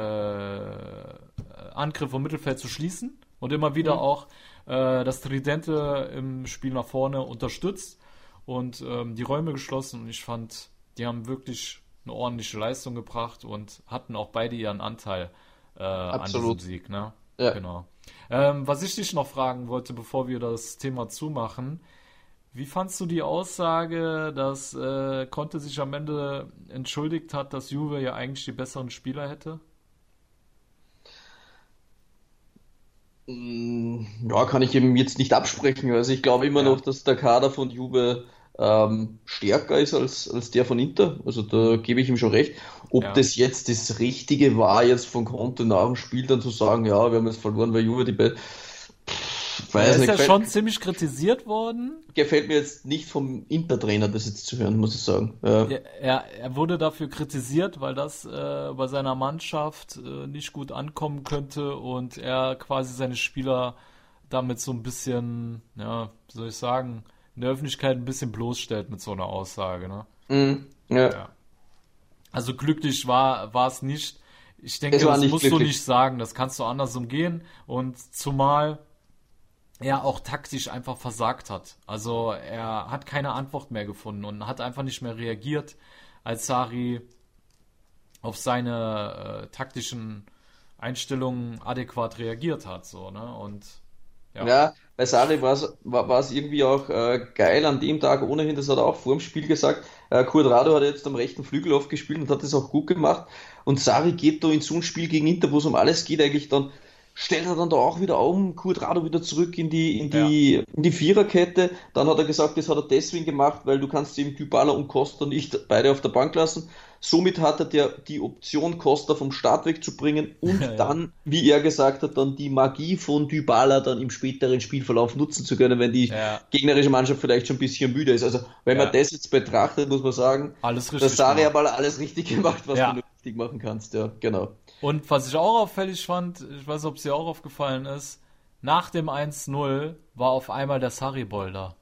Angriff und Mittelfeld zu schließen und immer wieder mhm. auch äh, das Tridente im Spiel nach vorne unterstützt und ähm, die Räume geschlossen und ich fand, die haben wirklich eine ordentliche Leistung gebracht und hatten auch beide ihren Anteil äh, an diesem Sieg. Ne? Ja. Genau. Ähm, was ich dich noch fragen wollte, bevor wir das Thema zumachen, wie fandst du die Aussage, dass äh, Conte sich am Ende entschuldigt hat, dass Juve ja eigentlich die besseren Spieler hätte? Mm, ja, kann ich eben jetzt nicht absprechen. Also ich glaube immer ja. noch, dass der Kader von Juve ähm, stärker ist als, als der von Inter. Also da gebe ich ihm schon recht. Ob ja. das jetzt das Richtige war, jetzt von Conte nach dem Spiel dann zu sagen, ja, wir haben jetzt verloren, weil Juve die Be Weiß er ist nicht, ja schon ziemlich kritisiert worden. Gefällt mir jetzt nicht vom Inter-Trainer, das jetzt zu hören, muss ich sagen. Ja. Er, er wurde dafür kritisiert, weil das äh, bei seiner Mannschaft äh, nicht gut ankommen könnte und er quasi seine Spieler damit so ein bisschen, ja, wie soll ich sagen, in der Öffentlichkeit ein bisschen bloßstellt mit so einer Aussage. Ne? Mm, ja. ja. Also glücklich war, es nicht. Ich denke, das musst glücklich. du nicht sagen. Das kannst du anders umgehen. Und zumal er auch taktisch einfach versagt hat. Also er hat keine Antwort mehr gefunden und hat einfach nicht mehr reagiert, als Sari auf seine äh, taktischen Einstellungen adäquat reagiert hat. So, ne? Und ja. ja, bei Sari war es irgendwie auch äh, geil an dem Tag, ohnehin, das hat er auch vor dem Spiel gesagt. Äh, Cuadrado hat jetzt am rechten Flügel aufgespielt und hat das auch gut gemacht. Und Sari geht da in so ein Spiel gegen Inter, wo es um alles geht, eigentlich dann stellt er dann da auch wieder um, Cuadrado wieder zurück in die, in die, ja. in die Viererkette. Dann hat er gesagt, das hat er deswegen gemacht, weil du kannst eben Dybala und Costa nicht beide auf der Bank lassen. Somit hat er der, die Option, Costa vom Start wegzubringen und ja, dann, wie er gesagt hat, dann die Magie von Dybala dann im späteren Spielverlauf nutzen zu können, wenn die ja. gegnerische Mannschaft vielleicht schon ein bisschen müde ist. Also, wenn man das jetzt betrachtet, muss man sagen, dass Sari mal alles richtig gemacht, was du richtig machen kannst. Ja, genau. Und was ich auch auffällig fand, ich weiß nicht, ob es dir auch aufgefallen ist, nach dem 1-0 war auf einmal der Sarri-Ball da.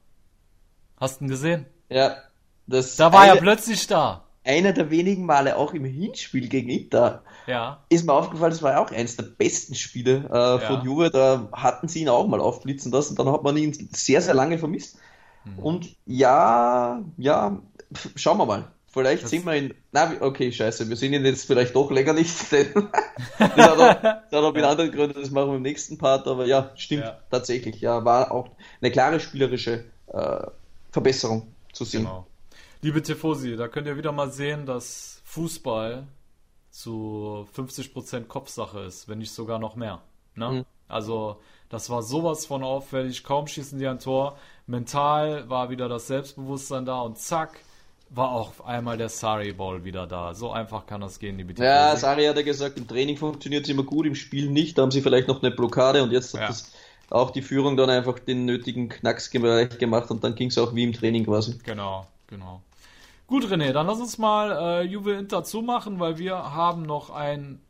Hast du ihn gesehen? Ja. Das da war eine, er plötzlich da. Einer der wenigen Male auch im Hinspiel gegen Inter. Ja. Ist mir aufgefallen, das war auch eines der besten Spiele äh, von ja. Juve. Da hatten sie ihn auch mal aufblitzen lassen. Dann hat man ihn sehr, sehr lange vermisst. Mhm. Und ja, ja, schauen wir mal. Vielleicht das sind wir in. Na, okay, scheiße, wir sind ihn jetzt vielleicht doch länger nicht. das hat auch, das hat auch mit anderen Gründen, das machen wir im nächsten Part, aber ja, stimmt ja. tatsächlich. Ja, war auch eine klare spielerische äh, Verbesserung zu sehen. Genau. Liebe Tifosi, da könnt ihr wieder mal sehen, dass Fußball zu 50% Kopfsache ist, wenn nicht sogar noch mehr. Ne? Mhm. Also, das war sowas von auffällig. Kaum schießen die ein Tor. Mental war wieder das Selbstbewusstsein da und zack, war auch auf einmal der Sari Ball wieder da. So einfach kann das gehen, liebe Ja, Sari hat ja gesagt, im Training funktioniert es immer gut, im Spiel nicht. Da haben sie vielleicht noch eine Blockade und jetzt hat ja. das auch die Führung dann einfach den nötigen Knacks gemacht und dann ging es auch wie im Training quasi. Genau, genau. Gut, René, dann lass uns mal äh, Juve Inter zumachen, weil wir haben noch ein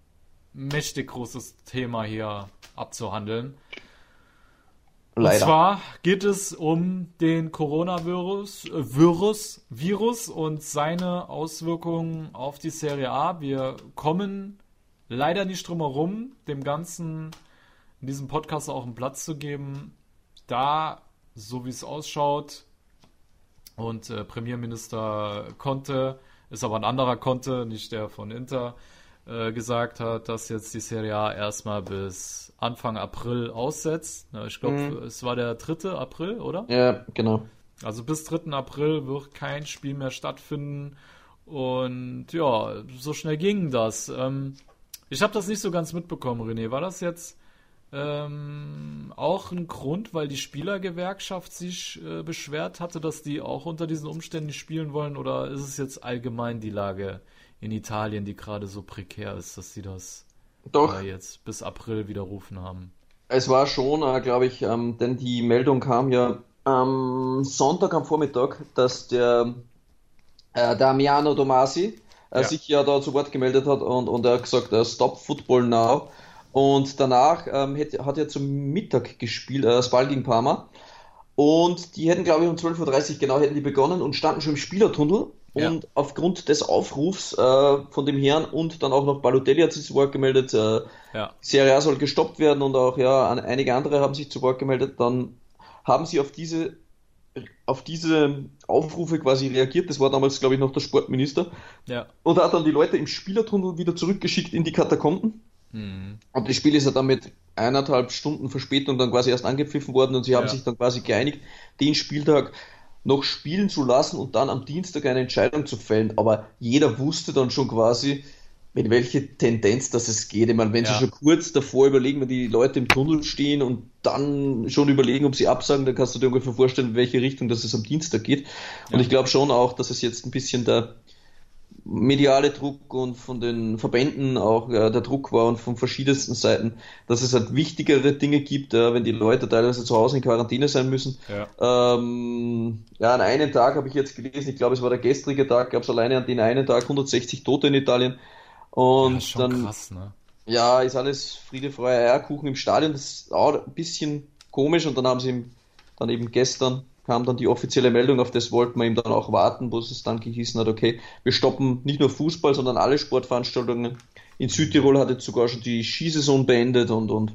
mächtig großes Thema hier abzuhandeln. Leider. Und zwar geht es um den Coronavirus äh, Virus, Virus und seine Auswirkungen auf die Serie A. Wir kommen leider nicht drum herum, dem Ganzen in diesem Podcast auch einen Platz zu geben, da, so wie es ausschaut, und äh, Premierminister Conte ist aber ein anderer Conte, nicht der von Inter, äh, gesagt hat, dass jetzt die Serie A erstmal bis Anfang April aussetzt. Ja, ich glaube, mhm. es war der 3. April, oder? Ja, genau. Also bis 3. April wird kein Spiel mehr stattfinden. Und ja, so schnell ging das. Ähm, ich habe das nicht so ganz mitbekommen, René. War das jetzt ähm, auch ein Grund, weil die Spielergewerkschaft sich äh, beschwert hatte, dass die auch unter diesen Umständen spielen wollen? Oder ist es jetzt allgemein die Lage in Italien, die gerade so prekär ist, dass sie das Doch. Äh, jetzt bis April widerrufen haben. Es war schon, äh, glaube ich, ähm, denn die Meldung kam ja am Sonntag am Vormittag, dass der äh, Damiano Domasi äh, ja. sich ja da zu Wort gemeldet hat und, und er hat gesagt, uh, Stop Football Now. Und danach ähm, hat, hat er zum Mittag gespielt, äh, Spal gegen Parma. Und die hätten, glaube ich, um 12.30 Uhr genau hätten die begonnen und standen schon im Spielertunnel. Ja. Und aufgrund des Aufrufs äh, von dem Herrn und dann auch noch Balotelli hat sich zu Wort gemeldet, äh, ja. Serie A soll gestoppt werden und auch ja einige andere haben sich zu Wort gemeldet, dann haben sie auf diese auf diese Aufrufe quasi reagiert. Das war damals, glaube ich, noch der Sportminister. Ja. Und hat dann die Leute im Spielertunnel wieder zurückgeschickt in die Katakomben. Mhm. Und das Spiel ist ja dann mit eineinhalb Stunden Verspätung dann quasi erst angepfiffen worden und sie haben ja. sich dann quasi geeinigt, den Spieltag noch spielen zu lassen und dann am Dienstag eine Entscheidung zu fällen. Aber jeder wusste dann schon quasi, in welche Tendenz das es geht. Ich meine, wenn ja. sie schon kurz davor überlegen, wenn die Leute im Tunnel stehen und dann schon überlegen, ob sie absagen, dann kannst du dir ungefähr vorstellen, in welche Richtung das es am Dienstag geht. Ja. Und ich glaube schon auch, dass es jetzt ein bisschen der mediale Druck und von den Verbänden auch äh, der Druck war und von verschiedensten Seiten, dass es halt wichtigere Dinge gibt, äh, wenn die Leute teilweise zu Hause in Quarantäne sein müssen. Ja, ähm, ja an einem Tag habe ich jetzt gelesen, ich glaube es war der gestrige Tag, gab es alleine an den einen Tag 160 Tote in Italien. Und ja, dann, krass, ne? ja, ist alles Friede, Freude, Eierkuchen im Stadion. Das ist auch ein bisschen komisch und dann haben sie dann eben gestern kam dann die offizielle Meldung, auf das wollten wir ihm dann auch warten, wo es dann gehießen hat, okay, wir stoppen nicht nur Fußball, sondern alle Sportveranstaltungen. In Südtirol hat jetzt sogar schon die Skisaison beendet und, und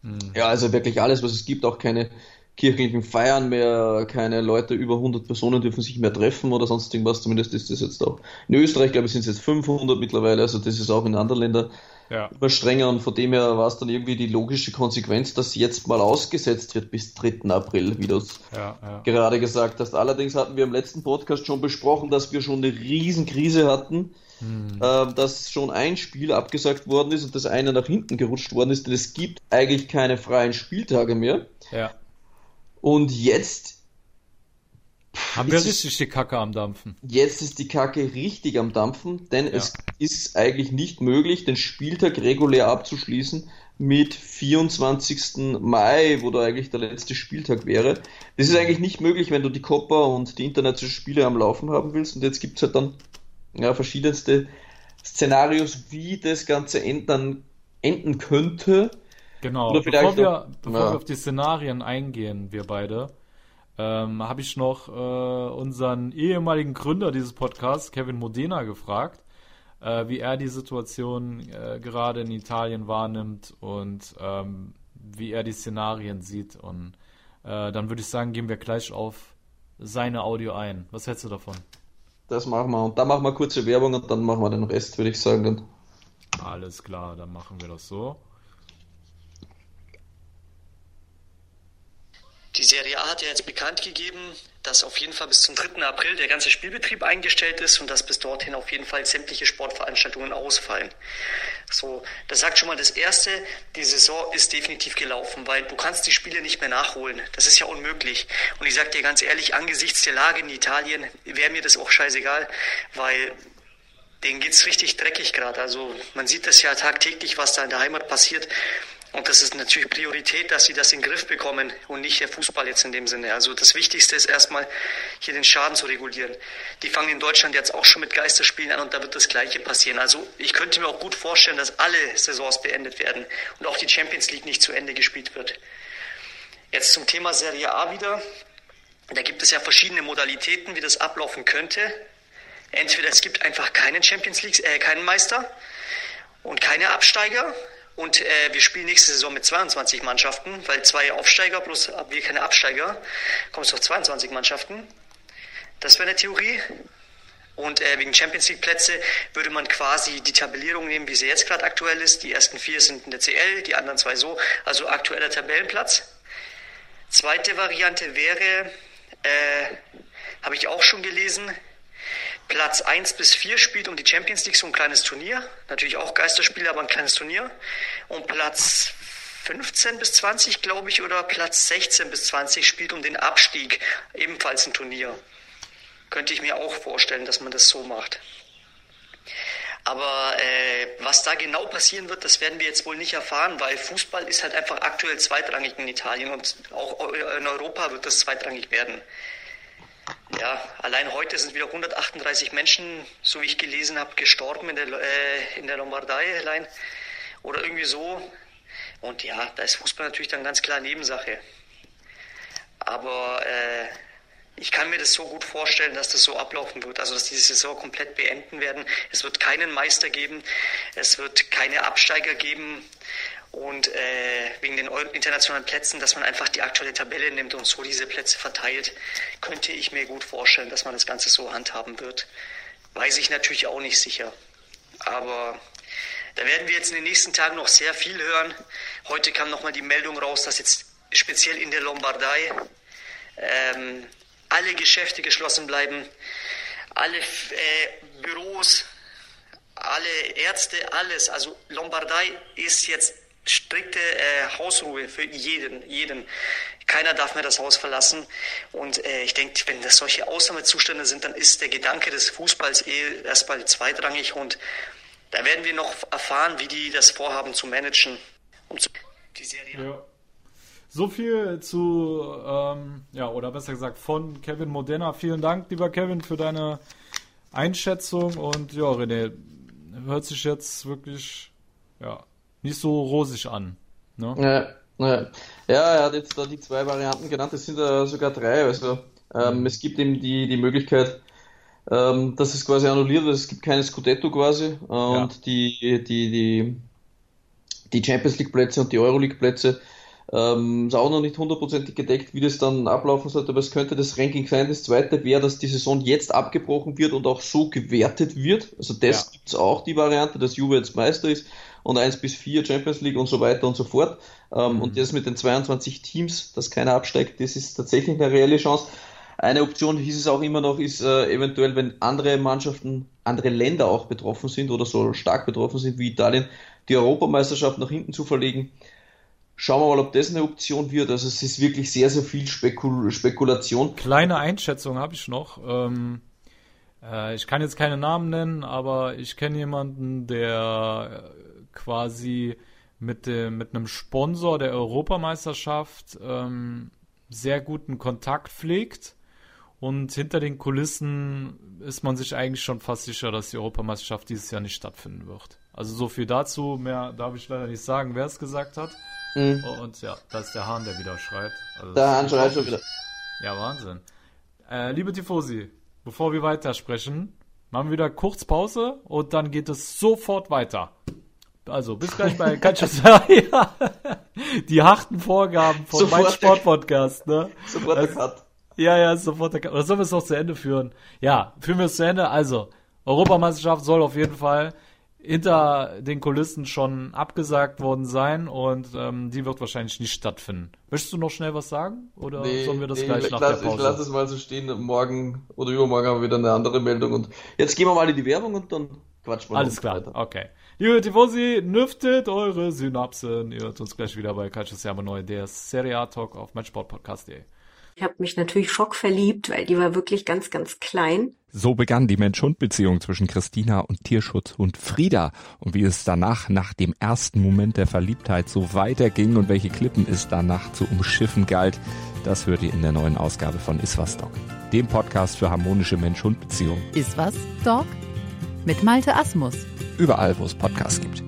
mhm. ja, also wirklich alles, was es gibt, auch keine kirchlichen Feiern mehr, keine Leute über 100 Personen dürfen sich mehr treffen oder sonst irgendwas, zumindest ist das jetzt auch. In Österreich, glaube ich, sind es jetzt 500 mittlerweile, also das ist auch in anderen Ländern ja. immer strenger und von dem her war es dann irgendwie die logische Konsequenz, dass jetzt mal ausgesetzt wird bis 3. April, wie du es ja, ja. gerade gesagt hast. Allerdings hatten wir im letzten Podcast schon besprochen, dass wir schon eine Riesenkrise hatten, hm. äh, dass schon ein Spiel abgesagt worden ist und das eine nach hinten gerutscht worden ist, denn es gibt eigentlich keine freien Spieltage mehr. Ja. Und jetzt haben wir richtig die Kacke am Dampfen. Jetzt ist die Kacke richtig am Dampfen, denn ja. es ist eigentlich nicht möglich, den Spieltag regulär abzuschließen mit 24. Mai, wo da eigentlich der letzte Spieltag wäre. Das ist eigentlich nicht möglich, wenn du die Coppa und die internationalen Spiele am Laufen haben willst. Und jetzt gibt es halt dann ja, verschiedenste Szenarios, wie das Ganze enden, enden könnte. Genau, bevor, wir, bevor ja. wir auf die Szenarien eingehen, wir beide, ähm, habe ich noch äh, unseren ehemaligen Gründer dieses Podcasts, Kevin Modena, gefragt, äh, wie er die Situation äh, gerade in Italien wahrnimmt und ähm, wie er die Szenarien sieht. Und äh, dann würde ich sagen, gehen wir gleich auf seine Audio ein. Was hältst du davon? Das machen wir. Und dann machen wir kurze Werbung und dann machen wir den Rest, würde ich sagen. Dann. Alles klar, dann machen wir das so. Die Serie A hat ja jetzt bekannt gegeben, dass auf jeden Fall bis zum 3. April der ganze Spielbetrieb eingestellt ist und dass bis dorthin auf jeden Fall sämtliche Sportveranstaltungen ausfallen. So, das sagt schon mal das Erste, die Saison ist definitiv gelaufen, weil du kannst die Spiele nicht mehr nachholen. Das ist ja unmöglich. Und ich sage dir ganz ehrlich, angesichts der Lage in Italien wäre mir das auch scheißegal, weil denen geht's richtig dreckig gerade. Also man sieht das ja tagtäglich, was da in der Heimat passiert. Und das ist natürlich Priorität, dass sie das in den Griff bekommen und nicht der Fußball jetzt in dem Sinne. Also das Wichtigste ist erstmal, hier den Schaden zu regulieren. Die fangen in Deutschland jetzt auch schon mit Geisterspielen an und da wird das Gleiche passieren. Also ich könnte mir auch gut vorstellen, dass alle Saisons beendet werden und auch die Champions League nicht zu Ende gespielt wird. Jetzt zum Thema Serie A wieder. Da gibt es ja verschiedene Modalitäten, wie das ablaufen könnte. Entweder es gibt einfach keinen Champions League, äh, keinen Meister und keine Absteiger und äh, wir spielen nächste Saison mit 22 Mannschaften, weil zwei Aufsteiger plus wir keine Absteiger, kommt es auf 22 Mannschaften. Das wäre eine Theorie. Und äh, wegen Champions League Plätze würde man quasi die Tabellierung nehmen, wie sie jetzt gerade aktuell ist. Die ersten vier sind in der CL, die anderen zwei so, also aktueller Tabellenplatz. Zweite Variante wäre, äh, habe ich auch schon gelesen, Platz 1 bis 4 spielt um die Champions League so ein kleines Turnier. Natürlich auch Geisterspiele, aber ein kleines Turnier. Und Platz 15 bis 20, glaube ich, oder Platz 16 bis 20 spielt um den Abstieg ebenfalls ein Turnier. Könnte ich mir auch vorstellen, dass man das so macht. Aber äh, was da genau passieren wird, das werden wir jetzt wohl nicht erfahren, weil Fußball ist halt einfach aktuell zweitrangig in Italien und auch in Europa wird das zweitrangig werden. Ja, allein heute sind wieder 138 Menschen, so wie ich gelesen habe, gestorben in der, äh, in der Lombardei allein. Oder irgendwie so. Und ja, da ist Fußball natürlich dann ganz klar Nebensache. Aber äh, ich kann mir das so gut vorstellen, dass das so ablaufen wird. Also, dass die Saison komplett beenden werden. Es wird keinen Meister geben. Es wird keine Absteiger geben. Und äh, wegen den internationalen Plätzen, dass man einfach die aktuelle Tabelle nimmt und so diese Plätze verteilt, könnte ich mir gut vorstellen, dass man das Ganze so handhaben wird. Weiß ich natürlich auch nicht sicher. Aber da werden wir jetzt in den nächsten Tagen noch sehr viel hören. Heute kam nochmal die Meldung raus, dass jetzt speziell in der Lombardei ähm, alle Geschäfte geschlossen bleiben, alle äh, Büros, alle Ärzte, alles. Also Lombardei ist jetzt strikte äh, Hausruhe für jeden, jeden. Keiner darf mehr das Haus verlassen. Und äh, ich denke, wenn das solche Ausnahmezustände sind, dann ist der Gedanke des Fußballs eh erstmal zweitrangig. Und da werden wir noch erfahren, wie die das vorhaben zu managen. Um zu die Serie. Ja. So viel zu, ähm, ja, oder besser gesagt von Kevin Modena. Vielen Dank, lieber Kevin, für deine Einschätzung. Und ja, René, hört sich jetzt wirklich, ja, nicht so rosig an. Ne? Ja, ja. ja, er hat jetzt da die zwei Varianten genannt, es sind da sogar drei. Also ähm, es gibt eben die, die Möglichkeit, ähm, dass es quasi annulliert wird, es gibt keine Scudetto quasi äh, ja. und die, die, die, die Champions League Plätze und die Euroleague Plätze ähm, ist auch noch nicht hundertprozentig gedeckt, wie das dann ablaufen sollte, aber es könnte das Ranking sein. Das zweite wäre, dass die Saison jetzt abgebrochen wird und auch so gewertet wird. Also das ja. gibt es auch, die Variante, dass Juve jetzt Meister ist und 1 bis 4 Champions League und so weiter und so fort. Ähm, mhm. Und das mit den 22 Teams, dass keiner absteigt, das ist tatsächlich eine reelle Chance. Eine Option hieß es auch immer noch, ist äh, eventuell, wenn andere Mannschaften, andere Länder auch betroffen sind oder so stark betroffen sind wie Italien, die Europameisterschaft nach hinten zu verlegen. Schauen wir mal, ob das eine Option wird. Also es ist wirklich sehr, sehr viel Spekul Spekulation. Kleine Einschätzung habe ich noch. Ähm, äh, ich kann jetzt keine Namen nennen, aber ich kenne jemanden, der quasi mit, dem, mit einem Sponsor der Europameisterschaft ähm, sehr guten Kontakt pflegt. Und hinter den Kulissen ist man sich eigentlich schon fast sicher, dass die Europameisterschaft dieses Jahr nicht stattfinden wird. Also so viel dazu. Mehr darf ich leider nicht sagen, wer es gesagt hat. Mhm. Und ja, da ist der Hahn, der wieder schreit. Also der Hahn schreit schon wieder. Ja, Wahnsinn. Äh, liebe Tifosi, bevor wir weitersprechen, machen wir wieder kurz Pause und dann geht es sofort weiter. Also, bis gleich bei Katschasaria. Die harten Vorgaben von sofort meinem Sportpodcast, ne? Sofort der Cut. Ja, ja, sofort der Cut. Oder sollen wir es noch zu Ende führen? Ja, führen wir es zu Ende. Also, Europameisterschaft soll auf jeden Fall hinter den Kulissen schon abgesagt worden sein und ähm, die wird wahrscheinlich nicht stattfinden. Möchtest du noch schnell was sagen oder nee, sollen wir das nee, gleich nach lass, der Pause? Ich lasse es mal so stehen. Morgen oder übermorgen haben wir wieder eine andere Meldung und jetzt gehen wir mal in die Werbung und dann quatschen wir Alles klar, weiter. okay. Liebe Tifosi, nüftet eure Synapsen. Ihr hört uns gleich wieder bei Calcio Siamo Neu, der Serie A Talk auf meinsportpodcast.de. Ich habe mich natürlich schockverliebt, weil die war wirklich ganz, ganz klein. So begann die Mensch-Hund-Beziehung zwischen Christina und Tierschutz und Frieda. Und wie es danach, nach dem ersten Moment der Verliebtheit, so weiterging und welche Klippen es danach zu umschiffen galt, das hört ihr in der neuen Ausgabe von Iswas Dog, dem Podcast für harmonische Mensch-Hund-Beziehungen. Iswas Dog? Mit Malte Asmus. Überall, wo es Podcasts gibt.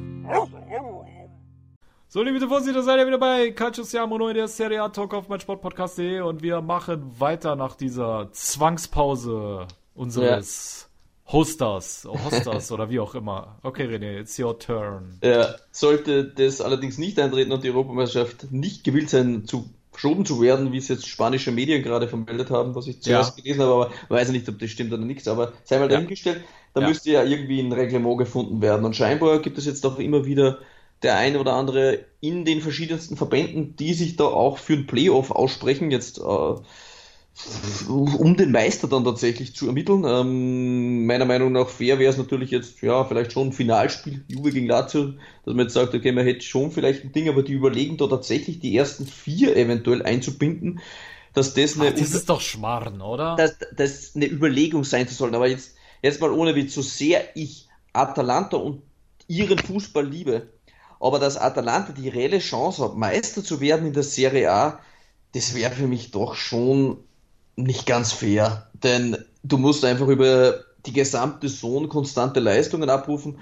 So, liebe Tifosi, da seid ihr wieder bei Calcio Siamo Neu, der Serie A Talk auf meinsportpodcast.de und wir machen weiter nach dieser Zwangspause unseres ja. Hosters, Hosters oder wie auch immer. Okay, René, it's your turn. Ja, sollte das allerdings nicht eintreten und die Europameisterschaft nicht gewillt sein, zu verschoben zu werden, wie es jetzt spanische Medien gerade vermeldet haben, was ich zuerst ja. gelesen habe, aber weiß nicht, ob das stimmt oder nichts, aber sei mal dahingestellt, da ja. müsste ja irgendwie ein Reglement gefunden werden und scheinbar gibt es jetzt auch immer wieder der eine oder andere in den verschiedensten Verbänden, die sich da auch für ein Playoff aussprechen, jetzt äh, um den Meister dann tatsächlich zu ermitteln. Ähm, meiner Meinung nach fair wäre es natürlich jetzt, ja, vielleicht schon ein Finalspiel, Juve gegen Lazio, dass man jetzt sagt, okay, man hätte schon vielleicht ein Ding, aber die überlegen da tatsächlich die ersten vier eventuell einzubinden, dass das eine... Ach, das ist doch Schmarrn, oder? Dass das eine Überlegung sein zu sollen, aber jetzt, jetzt mal ohne Witz, so sehr ich Atalanta und ihren Fußball liebe, aber dass Atalanta die reelle Chance hat, Meister zu werden in der Serie A, das wäre für mich doch schon nicht ganz fair. Denn du musst einfach über die gesamte Saison konstante Leistungen abrufen.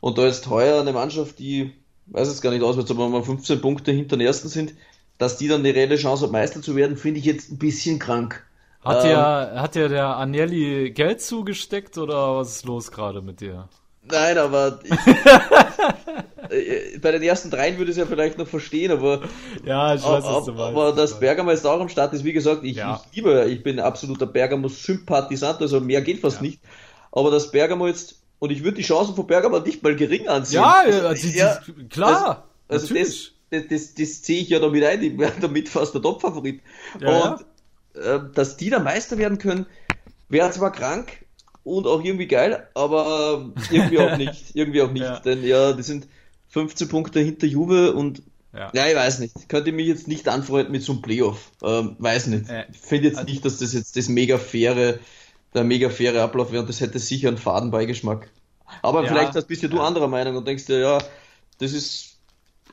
Und da ist heuer eine Mannschaft, die weiß jetzt gar nicht auswärts, aber wir 15 Punkte hinter den ersten sind, dass die dann eine reelle Chance haben, Meister zu werden, finde ich jetzt ein bisschen krank. Hat, ähm, dir, hat dir der Agnelli Geld zugesteckt oder was ist los gerade mit dir? Nein, aber ich, äh, bei den ersten dreien würde ich es ja vielleicht noch verstehen, aber ja, ich weiß, meinst. Aber dass Bergamo auch am Start ist, wie gesagt, ich, ja. ich liebe, ich bin absoluter Bergamo-Sympathisant, also mehr geht fast ja. nicht. Aber dass Bergamo jetzt, und ich würde die Chancen von Bergamo nicht mal gering ansehen. Ja, also, ja klar. Also, also das, das, das, das ziehe ich ja damit ein, die werden damit fast der Top-Favorit. Ja, und äh, dass die da Meister werden können, wäre zwar krank, und auch irgendwie geil, aber irgendwie auch nicht. Irgendwie auch nicht. Ja. Denn ja, die sind 15 Punkte hinter Juve und ja. ja, ich weiß nicht. Könnte mich jetzt nicht anfreunden mit so einem Playoff. Ähm, weiß nicht. Äh, ich finde jetzt also, nicht, dass das jetzt das mega faire, der mega faire Ablauf wäre und das hätte sicher einen Fadenbeigeschmack. Aber ja, vielleicht bist ja du anderer Meinung und denkst dir, ja, das ist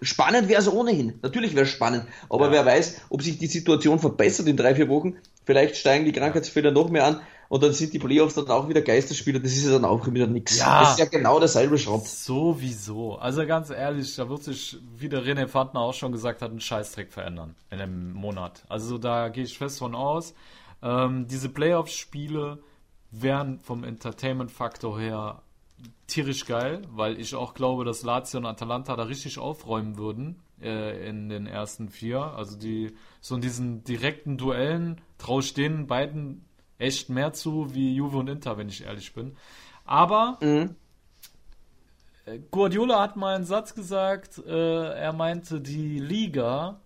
spannend wäre es ohnehin. Natürlich wäre es spannend. Aber ja. wer weiß, ob sich die Situation verbessert in drei, vier Wochen. Vielleicht steigen die Krankheitsfälle noch mehr an und dann sind die Playoffs dann auch wieder Geisterspiele, das ist ja dann auch wieder nichts. Ja, das ist ja genau derselbe Schrott. Sowieso. Also ganz ehrlich, da wird sich, wie der René Pfandner auch schon gesagt hat, ein Scheißdreck verändern in einem Monat. Also da gehe ich fest von aus. Ähm, diese Playoffs-Spiele wären vom Entertainment-Faktor her tierisch geil, weil ich auch glaube, dass Lazio und Atalanta da richtig aufräumen würden äh, in den ersten vier. Also die so in diesen direkten Duellen traue ich den beiden echt mehr zu wie Juve und Inter, wenn ich ehrlich bin. Aber mhm. Äh, Guardiola hat mal einen Satz gesagt, äh, er meinte, die Liga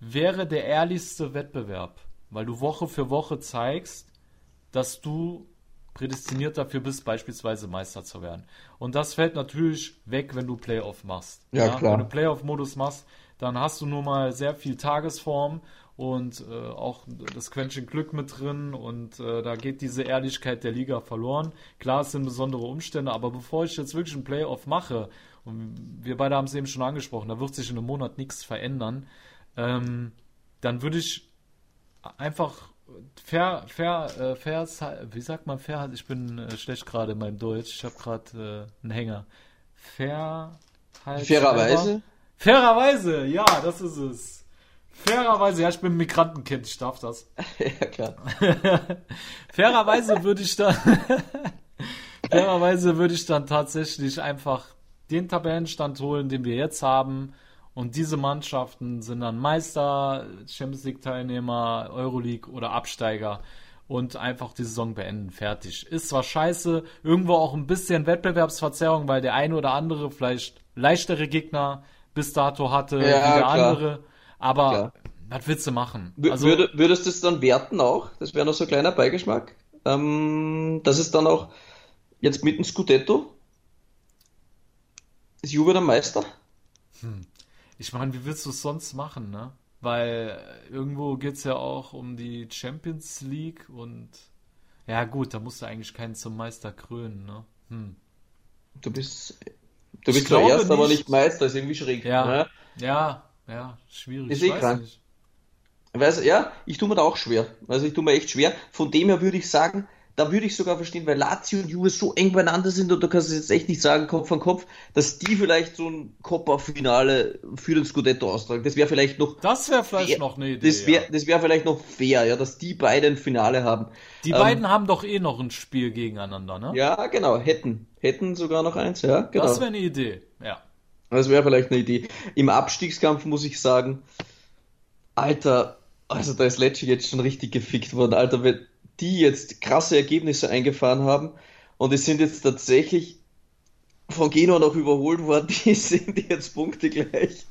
wäre der ehrlichste Wettbewerb, weil du Woche für Woche zeigst, dass du prädestiniert dafür bist, beispielsweise Meister zu werden. Und das fällt natürlich weg, wenn du Playoff machst. Ja, ja? klar. Wenn du Playoff-Modus machst, dann hast du nur mal sehr viel Tagesform und äh, auch das Quäntchen Glück mit drin und äh, da geht diese Ehrlichkeit der Liga verloren. Klar, es sind besondere Umstände, aber bevor ich jetzt wirklich ein Playoff mache, und wir beide haben es eben schon angesprochen, da wird sich in einem Monat nichts verändern, ähm, dann würde ich einfach fair, fair, äh, fair, wie sagt man fair? Ich bin äh, schlecht gerade in meinem Deutsch, ich habe gerade äh, einen Hänger. Fair, halt Fairerweise? Fairerweise, ja, das ist es. Fairerweise, ja, ich bin Migrantenkind, ich darf das. ja, klar. Fairerweise würde ich dann, fairerweise würde ich dann tatsächlich einfach den Tabellenstand holen, den wir jetzt haben. Und diese Mannschaften sind dann Meister, Champions League Teilnehmer, Euroleague oder Absteiger und einfach die Saison beenden. Fertig. Ist zwar scheiße, irgendwo auch ein bisschen Wettbewerbsverzerrung, weil der eine oder andere vielleicht leichtere Gegner bis dato hatte, ja, wie der klar. andere. Aber Klar. was willst du machen? Also, Würde, würdest du es dann werten auch? Das wäre noch so ein kleiner Beigeschmack. Ähm, das ist dann auch jetzt mit dem Scudetto. Ist Juve der Meister? Hm. Ich meine, wie willst du es sonst machen, ne? Weil irgendwo geht es ja auch um die Champions League und ja gut, da musst du eigentlich keinen zum Meister krönen, ne? Hm. Du bist du bist zwar erst, nicht. aber nicht Meister, ist irgendwie schräg. Ja, ne? ja, ja, schwierig. Ist eh krank. Weiß, ja, ich tue mir da auch schwer. Also ich tue mir echt schwer. Von dem her würde ich sagen, da würde ich sogar verstehen, weil Lazio und Juve so eng beieinander sind und du kannst es jetzt echt nicht sagen, Kopf an Kopf, dass die vielleicht so ein Coppa-Finale für den Scudetto austragen. Das wäre vielleicht noch. Das wäre vielleicht fair. noch eine Idee. Das wäre ja. wär vielleicht noch fair, ja, dass die beiden ein Finale haben. Die ähm, beiden haben doch eh noch ein Spiel gegeneinander, ne? Ja, genau, hätten. Hätten sogar noch eins, ja, genau. Das wäre eine Idee, ja. Das wäre vielleicht eine Idee. Im Abstiegskampf muss ich sagen, Alter, also da ist Lecce jetzt schon richtig gefickt worden, Alter, wenn die jetzt krasse Ergebnisse eingefahren haben und es sind jetzt tatsächlich von Genua noch überholt worden, die sind jetzt Punkte gleich.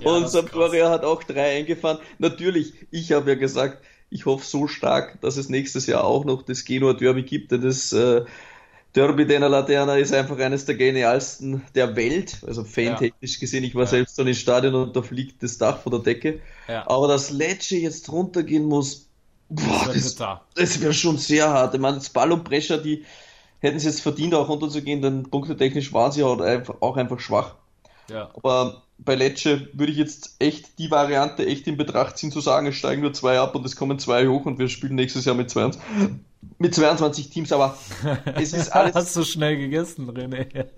Ja, und Sampdoria hat auch drei eingefahren. Natürlich, ich habe ja gesagt, ich hoffe so stark, dass es nächstes Jahr auch noch das Genua Derby gibt, denn das äh, Derby della Laterna ist einfach eines der genialsten der Welt, also fantechnisch gesehen. Ich war ja. selbst dann im Stadion und da fliegt das Dach von der Decke. Ja. Aber dass Lecce jetzt runtergehen muss, boah, das, das wäre schon sehr hart. Ich meine, Spal und Brescia, die hätten es jetzt verdient, auch runterzugehen, denn punktetechnisch waren sie halt einfach, auch einfach schwach. Ja. Aber bei Lecce würde ich jetzt echt die Variante echt in Betracht ziehen, zu sagen, es steigen nur zwei ab und es kommen zwei hoch und wir spielen nächstes Jahr mit 22, mit 22 Teams, aber es ist alles. Hast du schnell gegessen, René?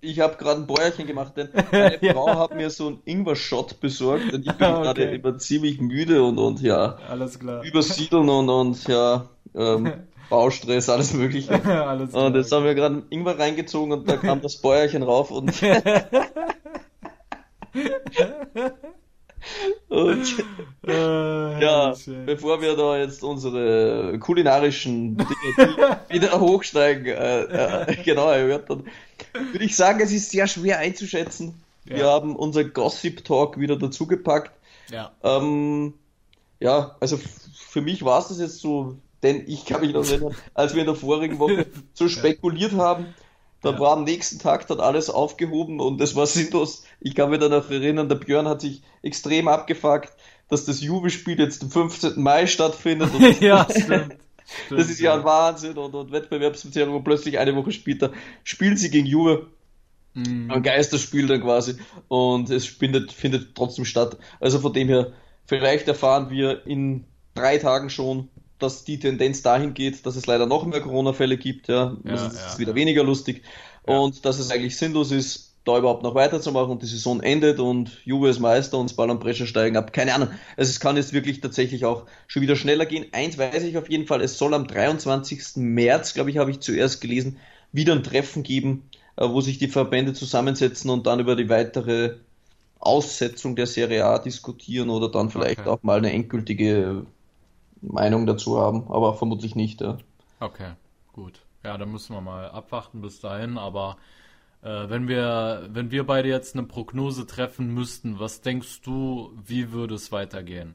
Ich habe gerade ein Bäuerchen gemacht, denn meine ja. Frau hat mir so einen Ingwer-Shot besorgt und ich bin okay. gerade immer ziemlich müde und, und ja, alles klar. übersiedeln und, und ja, ähm, Baustress, alles mögliche. alles. Und jetzt haben wir gerade einen Ingwer reingezogen und da kam das Bäuerchen rauf und Und äh, ja, bevor wir da jetzt unsere kulinarischen Dinge wieder hochsteigen, äh, äh, genau erörtern, würde ich sagen, es ist sehr schwer einzuschätzen. Ja. Wir haben unser Gossip Talk wieder dazugepackt. Ja. Ähm, ja, also für mich war es das jetzt so, denn ich kann mich noch erinnern, als wir in der vorigen Woche so spekuliert haben, dann ja. war am nächsten Tag dann alles aufgehoben und es war sinnlos. Ich kann mich dann noch erinnern, der Björn hat sich extrem abgefuckt, dass das Juve-Spiel jetzt am 15. Mai stattfindet. ja, stimmt. Stimmt, das ist ja ein Wahnsinn und, und Wettbewerbsverzerrung und plötzlich eine Woche später spielen sie gegen Juve. Mm. Ein Geisterspiel dann quasi und es findet, findet trotzdem statt. Also von dem her, vielleicht erfahren wir in drei Tagen schon, dass die Tendenz dahin geht, dass es leider noch mehr Corona-Fälle gibt. Ja, ja also es ist wieder weniger lustig und dass es eigentlich sinnlos ist, da überhaupt noch weiterzumachen und die Saison endet und Juve ist Meister und Ball und Brescia steigen ab. Keine Ahnung. Also es kann jetzt wirklich tatsächlich auch schon wieder schneller gehen. Eins weiß ich auf jeden Fall, es soll am 23. März, glaube ich, habe ich zuerst gelesen, wieder ein Treffen geben, äh, wo sich die Verbände zusammensetzen und dann über die weitere Aussetzung der Serie A diskutieren oder dann vielleicht okay. auch mal eine endgültige Meinung dazu haben, aber vermutlich nicht. Ja. Okay, gut. Ja, dann müssen wir mal abwarten bis dahin, aber äh, wenn wir, wenn wir beide jetzt eine Prognose treffen müssten, was denkst du, wie würde es weitergehen?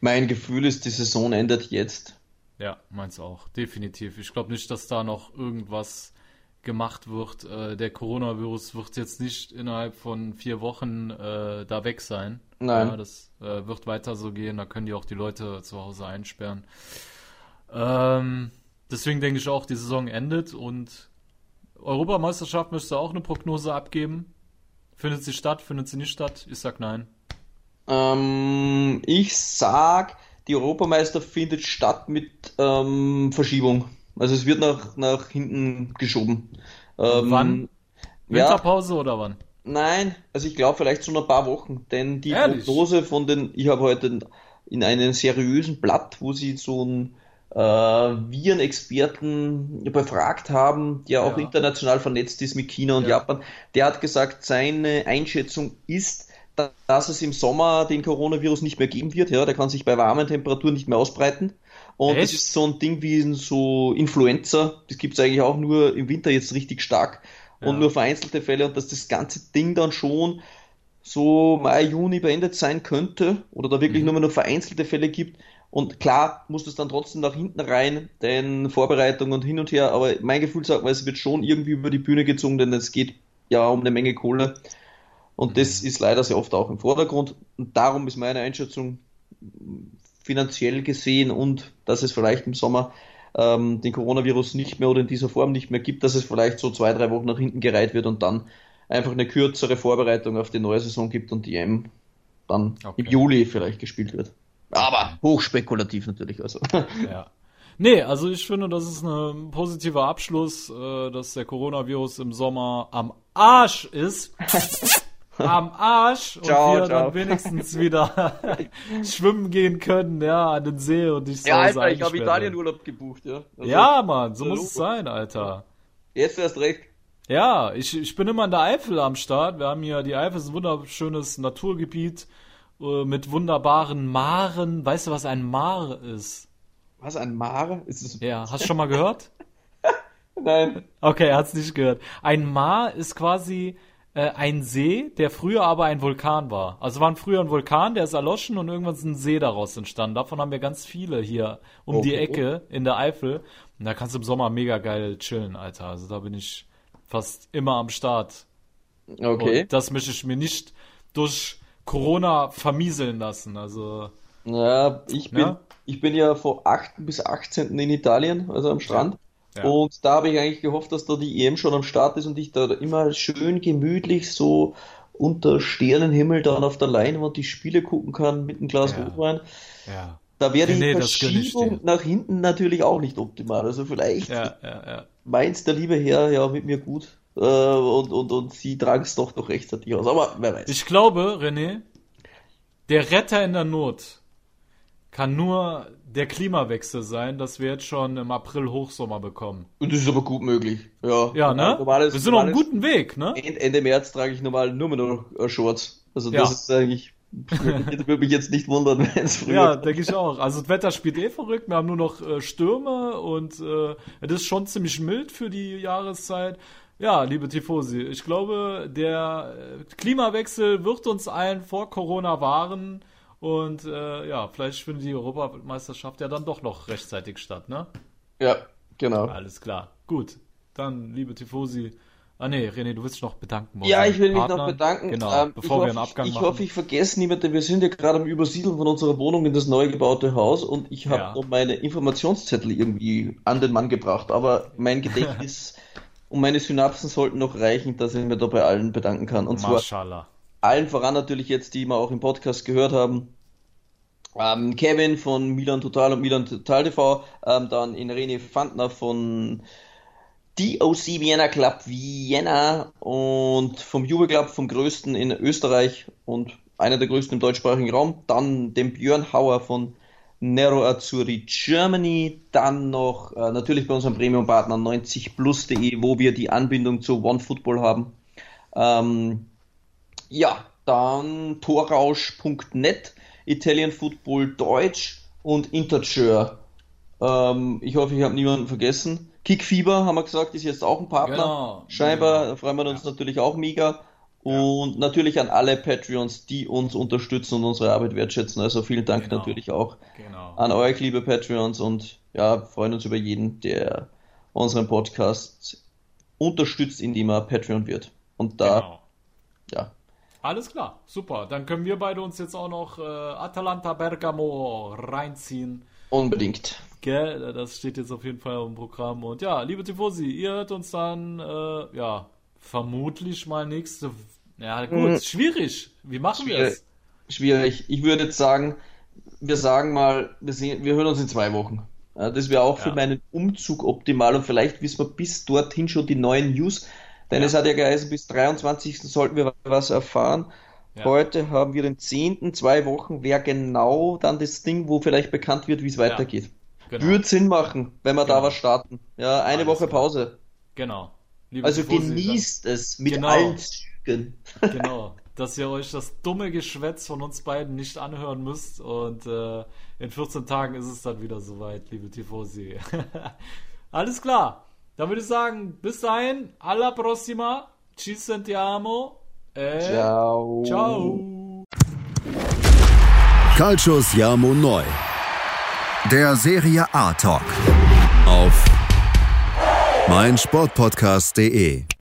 Mein Gefühl ist, die Saison endet jetzt. Ja, meins auch, definitiv. Ich glaube nicht, dass da noch irgendwas gemacht wird. Äh, der Coronavirus wird jetzt nicht innerhalb von vier Wochen äh, da weg sein. Nein. Ja, das äh, wird weiter so gehen. Da können die auch die Leute zu Hause einsperren. Ähm, deswegen denke ich auch, die Saison endet und Europameisterschaft müsste auch eine Prognose abgeben. Findet sie statt? Findet sie nicht statt? Ich sag nein. Ähm, ich sag, die Europameister findet statt mit ähm, Verschiebung. Also es wird nach, nach hinten geschoben. Ähm, wann? Winterpause ja, oder wann? Nein, also ich glaube vielleicht so ein paar Wochen, denn die Ehrlich? Prognose von den, ich habe heute in einem seriösen Blatt, wo sie so ein äh, Virenexperten befragt haben, der auch ja. international vernetzt ist mit China und ja. Japan, der hat gesagt, seine Einschätzung ist, dass es im Sommer den Coronavirus nicht mehr geben wird. Ja, der kann sich bei warmen Temperaturen nicht mehr ausbreiten. Und Echt? das ist so ein Ding wie so Influenza. Das gibt es eigentlich auch nur im Winter jetzt richtig stark und ja. nur vereinzelte Fälle und dass das ganze Ding dann schon so Mai, Juni beendet sein könnte oder da wirklich mhm. nur noch vereinzelte Fälle gibt. Und klar muss das dann trotzdem nach hinten rein, denn Vorbereitung und hin und her, aber mein Gefühl sagt mir, es wird schon irgendwie über die Bühne gezogen, denn es geht ja um eine Menge Kohle. Und das mhm. ist leider sehr oft auch im Vordergrund. Und darum ist meine Einschätzung finanziell gesehen und dass es vielleicht im Sommer ähm, den Coronavirus nicht mehr oder in dieser Form nicht mehr gibt, dass es vielleicht so zwei, drei Wochen nach hinten gereiht wird und dann einfach eine kürzere Vorbereitung auf die neue Saison gibt und die M dann okay. im Juli vielleicht gespielt wird. Aber hochspekulativ natürlich. Also. Ja. Nee, also ich finde, das ist ein positiver Abschluss, äh, dass der Coronavirus im Sommer am Arsch ist. am Arsch und ciao, wir ciao. dann wenigstens wieder schwimmen gehen können, ja, an den See und ich Ja, Alter, ich habe Italienurlaub gebucht, ja. Also, ja, Mann, so muss es sein, Alter. Jetzt erst recht. Ja, ich, ich bin immer in der Eifel am Start. Wir haben hier, die Eifel ist ein wunderschönes Naturgebiet äh, mit wunderbaren Maren. Weißt du, was ein Mar ist? Was, ein Mare? Ist es ja, hast du schon mal gehört? Nein. Okay, er hat's nicht gehört. Ein Mar ist quasi äh, ein See, der früher aber ein Vulkan war. Also war früher ein Vulkan, der ist erloschen und irgendwann ist ein See daraus entstanden. Davon haben wir ganz viele hier um okay. die Ecke in der Eifel. Und da kannst du im Sommer mega geil chillen, Alter. Also da bin ich fast immer am Start. Okay. Und das möchte ich mir nicht durch Corona vermieseln lassen. Also. Ja, ich bin, ja? ich bin ja vor 8. bis 18. in Italien, also am Strand. Ja. Und da habe ich eigentlich gehofft, dass da die EM schon am Start ist und ich da immer schön gemütlich so unter Sternenhimmel dann auf der Leinwand die Spiele gucken kann mit einem Glas ja. Rotwein. Ja. Da wäre die nee, Verschiebung nach hinten natürlich auch nicht optimal. Also vielleicht ja, ja, ja. meint der liebe Herr ja mit mir gut. äh, und, und, und sie tragen es doch noch rechtzeitig aus. Aber wer weiß. Ich glaube, René, der Retter in der Not kann nur der Klimawechsel sein, dass wir jetzt schon im April Hochsommer bekommen. Und das ist aber gut möglich. Ja, Ja, ne? Normales, wir sind auf einem guten Weg, ne? Ende, März trage ich normal nur noch äh, Shorts. Also das Ja. ist eigentlich, würde mich jetzt nicht wundern, wenn es früher Ja, denke ich auch. Also das Wetter spielt eh verrückt. Wir haben nur noch äh, Stürme und äh, das ist schon ziemlich mild für die Jahreszeit. Ja, liebe Tifosi, ich glaube, der äh, Klimawechsel wird uns allen vor Corona wahren. Und äh, ja, vielleicht findet die Europameisterschaft ja dann doch noch rechtzeitig statt, ne? Ja, genau. Alles klar. Gut. Dann, liebe Tifosi. Ah nee, René, du willst dich noch bedanken. Ja, ich will mich noch bedanken. Genau, Ähm, bevor ich wir hoffe, einen Abgang ich, machen. Ich hoffe, ich vergesse niemanden. Wir sind ja gerade am Übersiedeln von unserer Wohnung in das neu gebaute Haus und ich habe Ja. noch meine Informationszettel irgendwie an den Mann gebracht. Aber mein Gedächtnis und meine Synapsen sollten noch reichen, dass ich mir da bei allen bedanken kann. Und zwar Mashallah. Allen voran natürlich jetzt, die wir auch im Podcast gehört haben. Ähm, Kevin von Milan Total und Milan Total TV, ähm, dann in René Fandner von DOC Vienna Club Vienna und vom Juve Club, vom größten in Österreich und einer der größten im deutschsprachigen Raum. Dann dem Björn Hauer von Nero Azzurri Germany. Dann noch äh, natürlich bei unserem Premium-Partner 90plus.de, wo wir die Anbindung zu OneFootball haben. Ähm, ja, dann torrausch.net, Italian Football Deutsch und Interture. Ähm, ich hoffe, ich habe niemanden vergessen. Kickfieber, haben wir gesagt, ist jetzt auch ein Partner. Genau. Scheinbar, Genau. freuen wir uns natürlich auch mega. Und natürlich an alle Patreons, die uns unterstützen und unsere Arbeit wertschätzen. Also vielen Dank Genau. natürlich auch Genau. an euch, liebe Patreons. Und ja, freuen uns über jeden, der unseren Podcast unterstützt, indem er Patreon wird. Und da, Genau. ja, Alles klar, super. Dann können wir beide uns jetzt auch noch äh, Atalanta Bergamo reinziehen. unbedingt. Gell, das steht jetzt auf jeden Fall im Programm. Und ja, liebe Tifosi, ihr hört uns dann, äh, ja, vermutlich mal nächste. Ja, gut, Mhm. schwierig. Wie machen wir es? Schwierig. Ich würde jetzt sagen, wir sagen mal, wir, sehen, wir hören uns in zwei Wochen. Das wäre auch für Ja. meinen Umzug optimal und vielleicht wissen wir bis dorthin schon die neuen News. Denn Ja. es hat ja geheißen, bis 23. sollten wir was erfahren. Ja. Heute haben wir den 10. zwei Wochen, wäre genau dann das Ding, wo vielleicht bekannt wird, wie es weitergeht. Genau. Würde Sinn machen, wenn wir da Genau. was starten. Ja, eine Alles Woche klar. Pause. Genau. Liebe Also genießt es mit Genau. allen Zügen. Genau. Dass ihr euch das dumme Geschwätz von uns beiden nicht anhören müsst. Und äh, in 14 Tagen ist es dann wieder soweit, liebe Tifosi. Alles klar. Dann würde ich sagen, bis dahin, alla prossima. Ci sentiamo. E Ciao. Ciao. Calcio Siamo Neu. Der Serie A Talk. Auf meinsportpodcast.de.